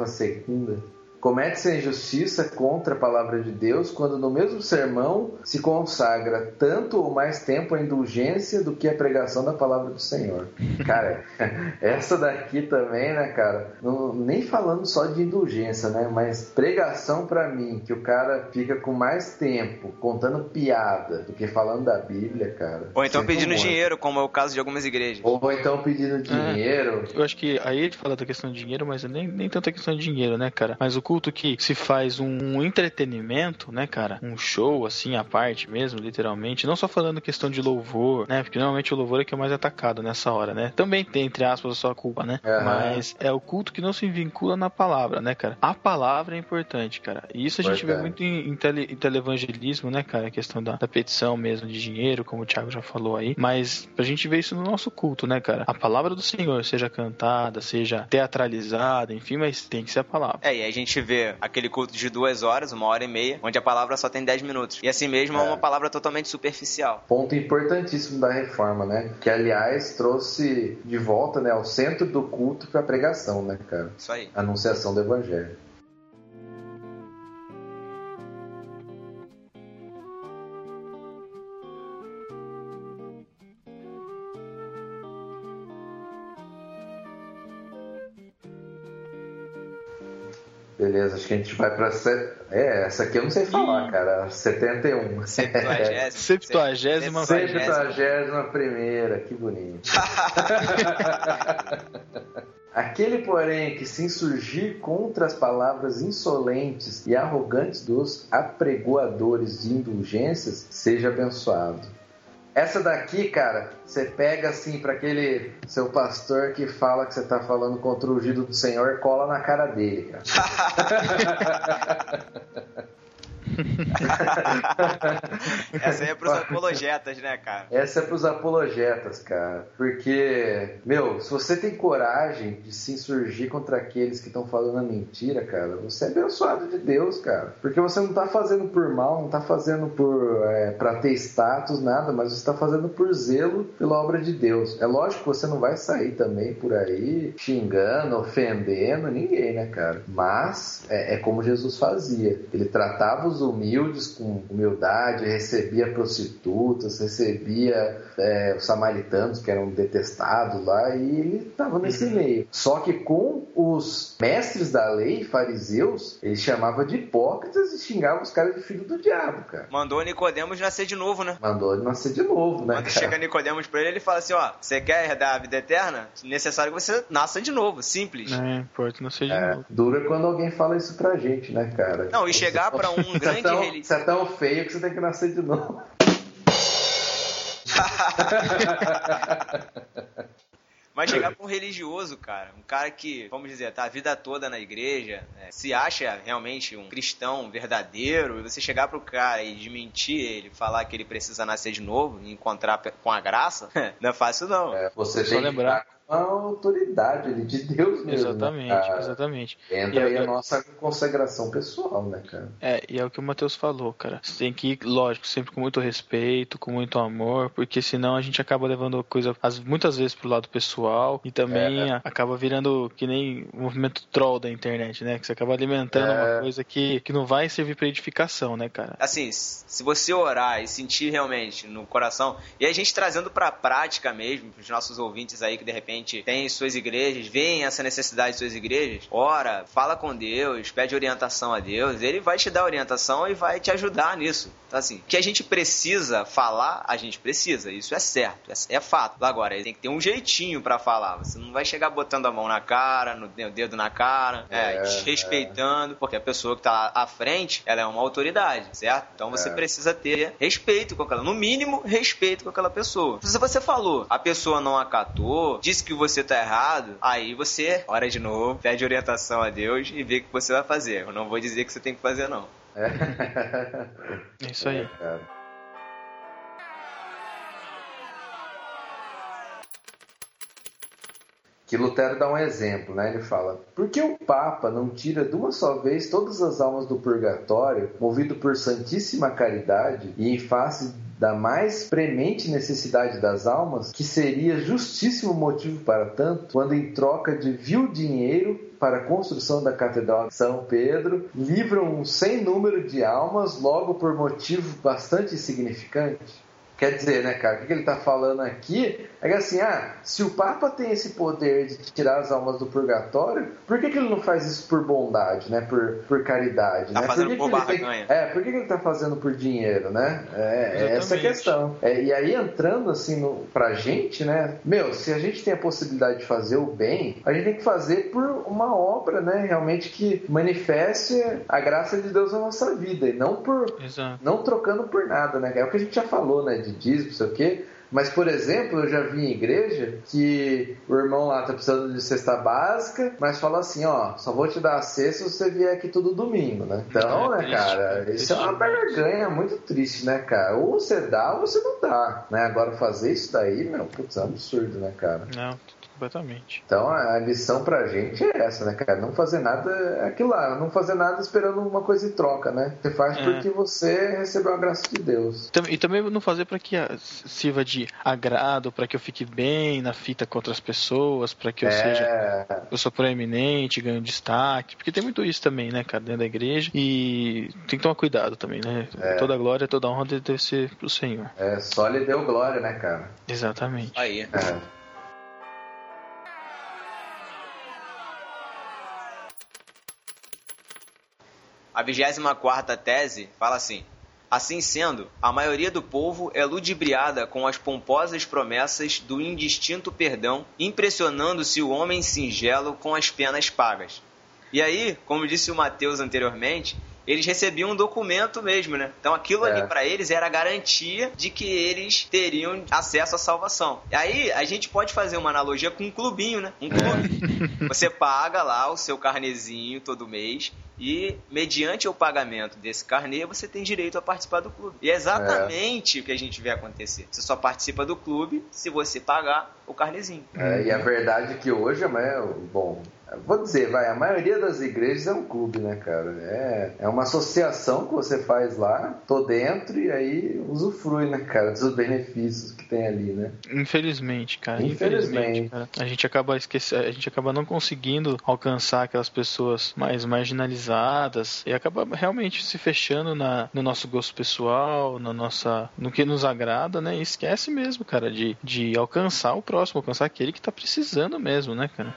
[SPEAKER 3] Comete-se a injustiça contra a palavra de Deus quando no mesmo sermão se consagra tanto ou mais tempo a indulgência do que a pregação da palavra do Senhor. Cara, essa daqui também, né, cara? Não- nem falando só de indulgência, né? Mas pregação pra mim, que o cara fica com mais tempo contando piada do que falando da Bíblia, cara.
[SPEAKER 2] Ou então pedindo
[SPEAKER 3] muito.
[SPEAKER 2] dinheiro, como é o caso de algumas igrejas.
[SPEAKER 3] Ou então pedindo dinheiro.
[SPEAKER 1] Eu acho que aí ele fala da questão de dinheiro, mas nem, nem tanto a questão de dinheiro, né, cara? Mas o culto que se faz um, entretenimento, né, cara? Um show, assim, à parte mesmo, literalmente. Não só falando questão de louvor, né? Porque normalmente o louvor é que é o mais atacado nessa hora, né? Também tem, entre aspas, a sua culpa, né?
[SPEAKER 3] Aham.
[SPEAKER 1] Mas é o culto que não se vincula na palavra, né, cara? A palavra é importante, cara. E isso a gente vê
[SPEAKER 3] Importante.
[SPEAKER 1] muito em, em, tele, em televangelismo, né, cara? A questão da, da petição mesmo de dinheiro, como o Thiago já falou aí. Mas pra gente ver isso no nosso culto, né, cara? A palavra do Senhor, seja cantada, seja teatralizada, enfim, mas tem que ser a palavra.
[SPEAKER 2] É, e a gente vê aquele culto de duas horas, uma hora e meia, onde a palavra só tem dez minutos. E assim mesmo é,
[SPEAKER 3] É.
[SPEAKER 2] uma palavra totalmente superficial.
[SPEAKER 3] Ponto importantíssimo da reforma, né? Que aliás trouxe de volta, né, ao centro do culto para a pregação, né, cara?
[SPEAKER 2] Isso aí.
[SPEAKER 3] Anunciação do evangelho. Beleza, acho que a gente vai pra. Se... É, essa aqui eu não sei falar, cara. 71.
[SPEAKER 2] Septuagésima.
[SPEAKER 1] Septuagésima
[SPEAKER 3] Septuagésima primeira, que bonito. Aquele, porém, que se insurgir contra as palavras insolentes e arrogantes dos apregoadores de indulgências, seja abençoado. Essa daqui, cara, você pega assim para aquele seu pastor que fala que você tá falando contra o ungido do Senhor cola na cara dele, cara.
[SPEAKER 2] Essa aí é pros apologetas, né, cara?
[SPEAKER 3] Essa é pros apologetas, cara. Porque, meu, se você tem coragem de se insurgir contra aqueles que estão falando a mentira, cara, você é abençoado de Deus, cara. Porque você não tá fazendo por mal, não tá fazendo por é, pra ter status, nada, mas você tá fazendo por zelo pela obra de Deus. É lógico que você não vai sair também por aí xingando, ofendendo ninguém, né, cara? Mas é, é como Jesus fazia. Ele tratava os humildes com humildade, recebia prostitutas, recebia é, os samaritanos que eram detestados lá e ele estava nesse meio. Só que com os mestres da lei, fariseus, ele chamava de hipócritas e xingava os caras de filho do diabo, cara.
[SPEAKER 2] Mandou Nicodemos nascer de novo, né?
[SPEAKER 3] Mandou ele nascer de novo, né,
[SPEAKER 2] Quando
[SPEAKER 3] cara?
[SPEAKER 2] chega Nicodemos pra ele, ele fala assim, ó, você quer herdar a vida eterna? Necessário que você nasça de novo, simples.
[SPEAKER 1] É, pode não ser de
[SPEAKER 3] É,
[SPEAKER 1] novo.
[SPEAKER 3] dura quando alguém fala isso pra gente, né, cara?
[SPEAKER 2] Não, e chegar pra um
[SPEAKER 3] é
[SPEAKER 2] grande
[SPEAKER 3] tão- Você é tão feio que você tem que nascer de novo.
[SPEAKER 2] Mas chegar pra um religioso, cara, um cara que, vamos dizer, tá a vida toda na igreja, né, se acha realmente um cristão verdadeiro, e você chegar pro cara e desmentir ele, falar que ele precisa nascer de novo e encontrar com a graça, não é fácil não.
[SPEAKER 3] É, você
[SPEAKER 1] Só
[SPEAKER 3] tem
[SPEAKER 1] lembrar.
[SPEAKER 3] Que estar com a autoridade ali de Deus mesmo.
[SPEAKER 1] Exatamente,
[SPEAKER 3] né,
[SPEAKER 1] exatamente.
[SPEAKER 3] Entra
[SPEAKER 1] E
[SPEAKER 3] aí
[SPEAKER 1] eu-
[SPEAKER 3] a nossa consagração pessoal, né, cara?
[SPEAKER 1] É, e é o que o Matheus falou, cara. Você tem que ir, lógico, sempre com muito respeito, com muito amor, porque senão a gente acaba levando a coisa as- muitas vezes pro lado pessoal e também
[SPEAKER 3] É.
[SPEAKER 1] a- acaba virando que nem o movimento troll da internet, né? Que você acaba alimentando
[SPEAKER 3] É.
[SPEAKER 1] uma coisa que, que não vai servir pra edificação, né, cara?
[SPEAKER 2] Assim, se você orar e sentir realmente no coração, e a gente trazendo pra prática mesmo, pros nossos ouvintes aí que de repente gente tem suas igrejas, veem essa necessidade de suas igrejas, ora, fala com Deus, pede orientação a Deus, ele vai te dar orientação e vai te ajudar nisso. Então, assim, que a gente precisa falar, a gente precisa, isso é certo, é, é fato. Agora, tem que ter um jeitinho para falar, você não vai chegar botando a mão na cara, no dedo na cara, é, é respeitando, porque a pessoa que tá à frente, ela é uma autoridade, certo? Então você é. precisa ter respeito com aquela, no mínimo, respeito com aquela pessoa. Se você falou, a pessoa não acatou, disse que você tá errado, aí você, ora de novo, pede orientação a Deus e vê o que você vai fazer. Eu não vou dizer que você tem que fazer, não.
[SPEAKER 1] É, é isso aí. É,
[SPEAKER 3] que Lutero dá um exemplo, né? Ele fala: por que o Papa não tira de uma só vez todas as almas do purgatório, movido por santíssima caridade e em face da mais premente necessidade das almas, que seria justíssimo motivo para tanto, quando em troca de vil dinheiro para a construção da Catedral de São Pedro, livram um sem número de almas logo por motivo bastante insignificante? Quer dizer, né, cara, o que ele está falando aqui é que assim, ah, se o Papa tem esse poder de tirar as almas do purgatório, por que, que ele não faz isso por bondade, né? Por, por caridade,
[SPEAKER 2] tá
[SPEAKER 3] né?
[SPEAKER 2] Fazendo
[SPEAKER 3] por
[SPEAKER 2] que,
[SPEAKER 3] que
[SPEAKER 2] ele tem...
[SPEAKER 3] É, por que, que ele está fazendo por dinheiro, né? É, é essa a questão. É, e aí, entrando assim no, pra gente, né? Meu, se a gente tem a possibilidade de fazer o bem, a gente tem que fazer por uma obra, né? Realmente que manifeste a graça de Deus na nossa vida, e não por.
[SPEAKER 1] Exato.
[SPEAKER 3] Não trocando por nada, né? É o que a gente já falou, né? De dízimo, não sei o quê. Mas, por exemplo, eu já vi em igreja que o irmão lá tá precisando de cesta básica, mas fala assim, ó, só vou te dar a cesta se você vier aqui todo domingo, né? Então, é, né, triste, cara, isso é uma barganha muito triste, né, cara? Ou você dá ou você não dá, né? Agora fazer isso daí, meu, putz, é um absurdo, né, cara?
[SPEAKER 1] Não, Completamente.
[SPEAKER 3] Então a lição pra gente é essa, né, cara? Não fazer nada, é aquilo lá, não fazer nada esperando uma coisa em troca, né? Você faz é. porque você recebeu a graça de Deus.
[SPEAKER 1] E também não fazer para que sirva de agrado, para que eu fique bem na fita com outras pessoas, para que eu é... seja eu sou proeminente, ganho destaque, porque tem muito isso também, né, cara, dentro da igreja e tem que tomar cuidado também, né? É. Toda glória, toda honra deve ser pro Senhor.
[SPEAKER 3] É, só lhe deu glória, né, cara?
[SPEAKER 1] Exatamente.
[SPEAKER 2] Aí.
[SPEAKER 3] É.
[SPEAKER 2] A 24 tese fala assim: Assim sendo, a maioria do povo é ludibriada com as pomposas promessas do indistinto perdão, impressionando-se o homem singelo com as penas pagas. E aí, como disse o Mateus anteriormente, eles recebiam um documento mesmo, né? Então aquilo é. ali para eles era garantia de que eles teriam acesso à salvação. E aí a gente pode fazer uma analogia com um clubinho, né? Um clube. Você paga lá o seu carnezinho todo mês e mediante o pagamento desse carnê você tem direito a participar do clube. E é exatamente é. o que a gente vê acontecer. Você só participa do clube se você pagar o carnezinho.
[SPEAKER 3] É, e a verdade é que hoje, é bom, Vou dizer, vai, a maioria das igrejas é um clube, né, cara? É, é uma associação que você faz lá, tô dentro e aí usufrui, né, cara, dos benefícios que tem ali, né?
[SPEAKER 1] Infelizmente, cara. Infelizmente. infelizmente cara. A gente acaba esquecendo, a gente acaba não conseguindo alcançar aquelas pessoas mais marginalizadas e acaba realmente se fechando na, no nosso gosto pessoal, na nossa, no que nos agrada, né? E esquece mesmo, cara, de, de alcançar o próximo, alcançar aquele que tá precisando mesmo, né, cara?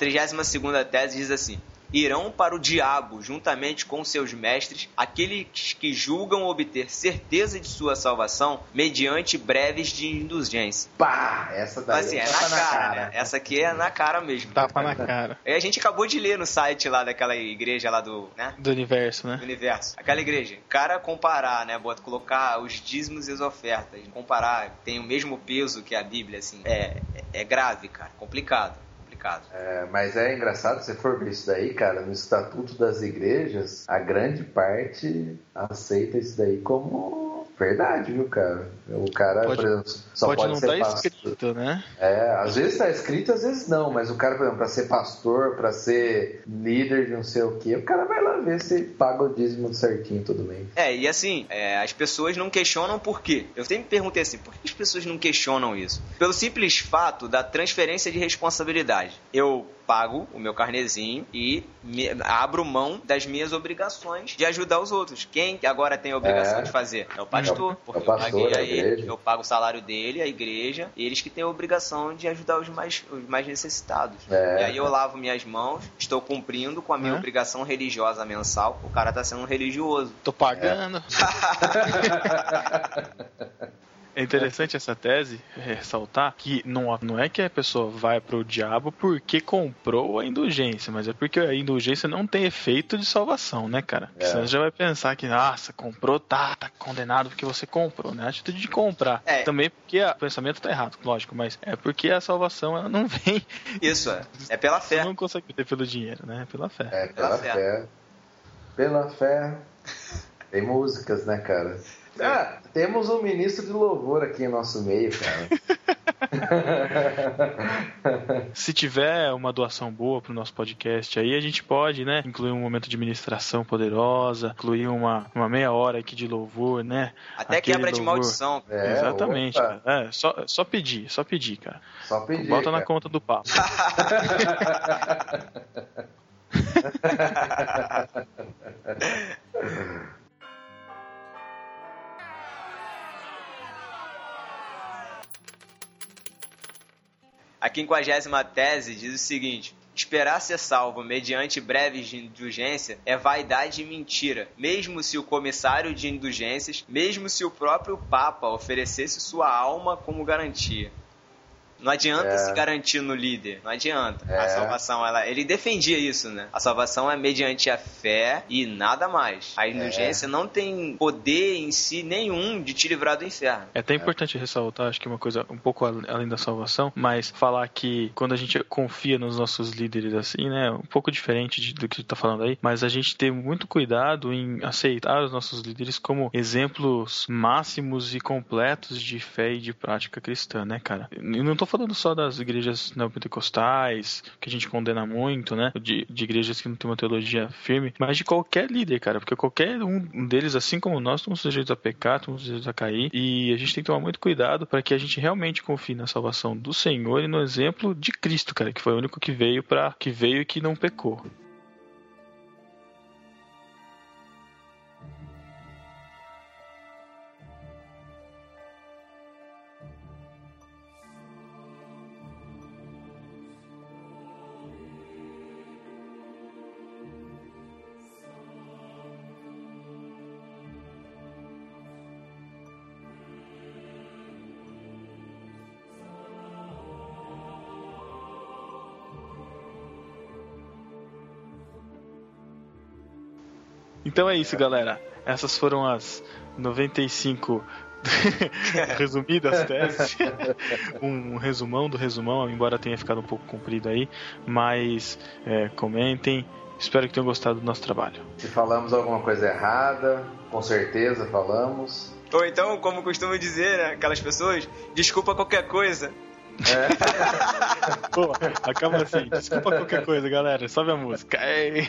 [SPEAKER 2] A 32 tese diz assim: irão para o diabo, juntamente com seus mestres, aqueles que julgam obter certeza de sua salvação mediante breves de indulgência.
[SPEAKER 3] Pá! Essa daí
[SPEAKER 2] assim, é
[SPEAKER 3] tapa
[SPEAKER 2] na cara, né? Essa aqui é na cara mesmo.
[SPEAKER 1] Tapa na cara.
[SPEAKER 2] E a gente acabou de ler no site lá daquela igreja lá do, né?
[SPEAKER 1] Do universo, né?
[SPEAKER 2] Do universo. Aquela igreja. O cara comparar, né? Bota, colocar os dízimos e as ofertas. Comparar, tem o mesmo peso que a Bíblia, assim. É, é grave, cara. Complicado.
[SPEAKER 3] É, mas é engraçado, se for ver isso daí, cara, no estatuto das igrejas, a grande parte aceita isso daí como verdade, viu, cara? O cara,
[SPEAKER 1] Pode-
[SPEAKER 3] por exemplo, só
[SPEAKER 1] pode
[SPEAKER 3] pode,
[SPEAKER 1] não
[SPEAKER 3] ser
[SPEAKER 1] tá
[SPEAKER 3] pastor.
[SPEAKER 1] escrito, né?
[SPEAKER 3] É, às vezes tá escrito, às vezes não, mas o cara, por exemplo, pra ser pastor, pra ser líder de não sei o que, o cara vai lá ver se paga o dízimo certinho todo mês.
[SPEAKER 2] É, e assim, é, as pessoas não questionam por quê. Eu sempre me perguntei assim, por que as pessoas não questionam isso? Pelo simples fato da transferência de responsabilidade. Eu pago o meu carnezinho e me- abro mão das minhas obrigações de ajudar os outros. Quem agora tem a obrigação
[SPEAKER 3] É.
[SPEAKER 2] de fazer? É o pastor.
[SPEAKER 3] É o
[SPEAKER 2] Porque eu
[SPEAKER 3] pastor,
[SPEAKER 2] paguei
[SPEAKER 3] a
[SPEAKER 2] a ele, eu pago o salário dele, a igreja, e eles que têm a obrigação de ajudar os mais, os mais necessitados.
[SPEAKER 3] É.
[SPEAKER 2] E aí eu lavo minhas mãos, estou cumprindo com a minha
[SPEAKER 1] É.
[SPEAKER 2] obrigação religiosa mensal. O cara tá sendo religioso.
[SPEAKER 1] Tô pagando. É interessante essa tese ressaltar que não, não é que a pessoa vai pro diabo porque comprou a indulgência, mas é porque a indulgência não tem efeito de salvação, né, cara? Porque
[SPEAKER 3] É.
[SPEAKER 1] Senão você já vai pensar que, nossa, comprou, tá, tá condenado porque você comprou, né? A atitude de comprar.
[SPEAKER 2] É.
[SPEAKER 1] Também porque a- o pensamento tá errado, lógico, mas é porque a salvação ela não vem,
[SPEAKER 2] Isso, é. É pela
[SPEAKER 1] você
[SPEAKER 2] fé.
[SPEAKER 1] não consegue ter pelo dinheiro, né? É pela fé.
[SPEAKER 3] É, pela,
[SPEAKER 2] Pela
[SPEAKER 3] fé.
[SPEAKER 2] fé.
[SPEAKER 3] Pela fé. Tem músicas, né, cara? Ah, temos um ministro de louvor aqui em nosso meio, cara.
[SPEAKER 1] Se tiver uma doação boa pro nosso podcast aí, a gente pode, né, incluir um momento de ministração poderosa, incluir uma, uma meia hora aqui de louvor, né?
[SPEAKER 2] Até
[SPEAKER 1] Aquele
[SPEAKER 2] quebra de maldição.
[SPEAKER 3] É,
[SPEAKER 1] Exatamente,
[SPEAKER 3] opa,
[SPEAKER 1] cara. É, só, só pedir, só pedir, cara.
[SPEAKER 3] Só pedir.
[SPEAKER 1] Bota na
[SPEAKER 3] cara.
[SPEAKER 1] conta do papo.
[SPEAKER 2] A quinquagésima tese diz o seguinte: Esperar ser salvo mediante breves de indulgência é vaidade e mentira, mesmo se o comissário de indulgências, mesmo se o próprio Papa oferecesse sua alma como garantia. Não adianta
[SPEAKER 3] É.
[SPEAKER 2] se garantir no líder, não adianta. A
[SPEAKER 3] É.
[SPEAKER 2] salvação, ela, ele defendia isso, né? A salvação é mediante a fé e nada mais. A indulgência não tem poder em si nenhum de te livrar do inferno.
[SPEAKER 1] É até importante ressaltar, acho que uma coisa um pouco al- além da salvação, mas falar que quando a gente confia nos nossos líderes assim, né, um pouco diferente de- do que tu tá falando aí, mas a gente tem muito cuidado em aceitar os nossos líderes como exemplos máximos e completos de fé e de prática cristã, né, cara? E não tô falando só das igrejas neopentecostais, que a gente condena muito, né, de, de igrejas que não têm uma teologia firme, mas de qualquer líder, cara, porque qualquer um deles, assim como nós, estamos sujeitos a pecar, estamos sujeitos a cair, e a gente tem que tomar muito cuidado para que a gente realmente confie na salvação do Senhor e no exemplo de Cristo, cara, que foi o único que veio para que veio e que não pecou. Então é isso, galera. Essas foram as 95 resumidas teses. um resumão do resumão, embora tenha ficado um pouco comprido aí. Mas é, comentem. Espero que tenham gostado do nosso trabalho.
[SPEAKER 3] Se falamos alguma coisa errada, com certeza falamos.
[SPEAKER 2] Ou então, como costumam dizer né, aquelas pessoas, desculpa qualquer coisa.
[SPEAKER 1] Pô, acaba assim. Desculpa qualquer coisa, galera. Sobe a música. Ei.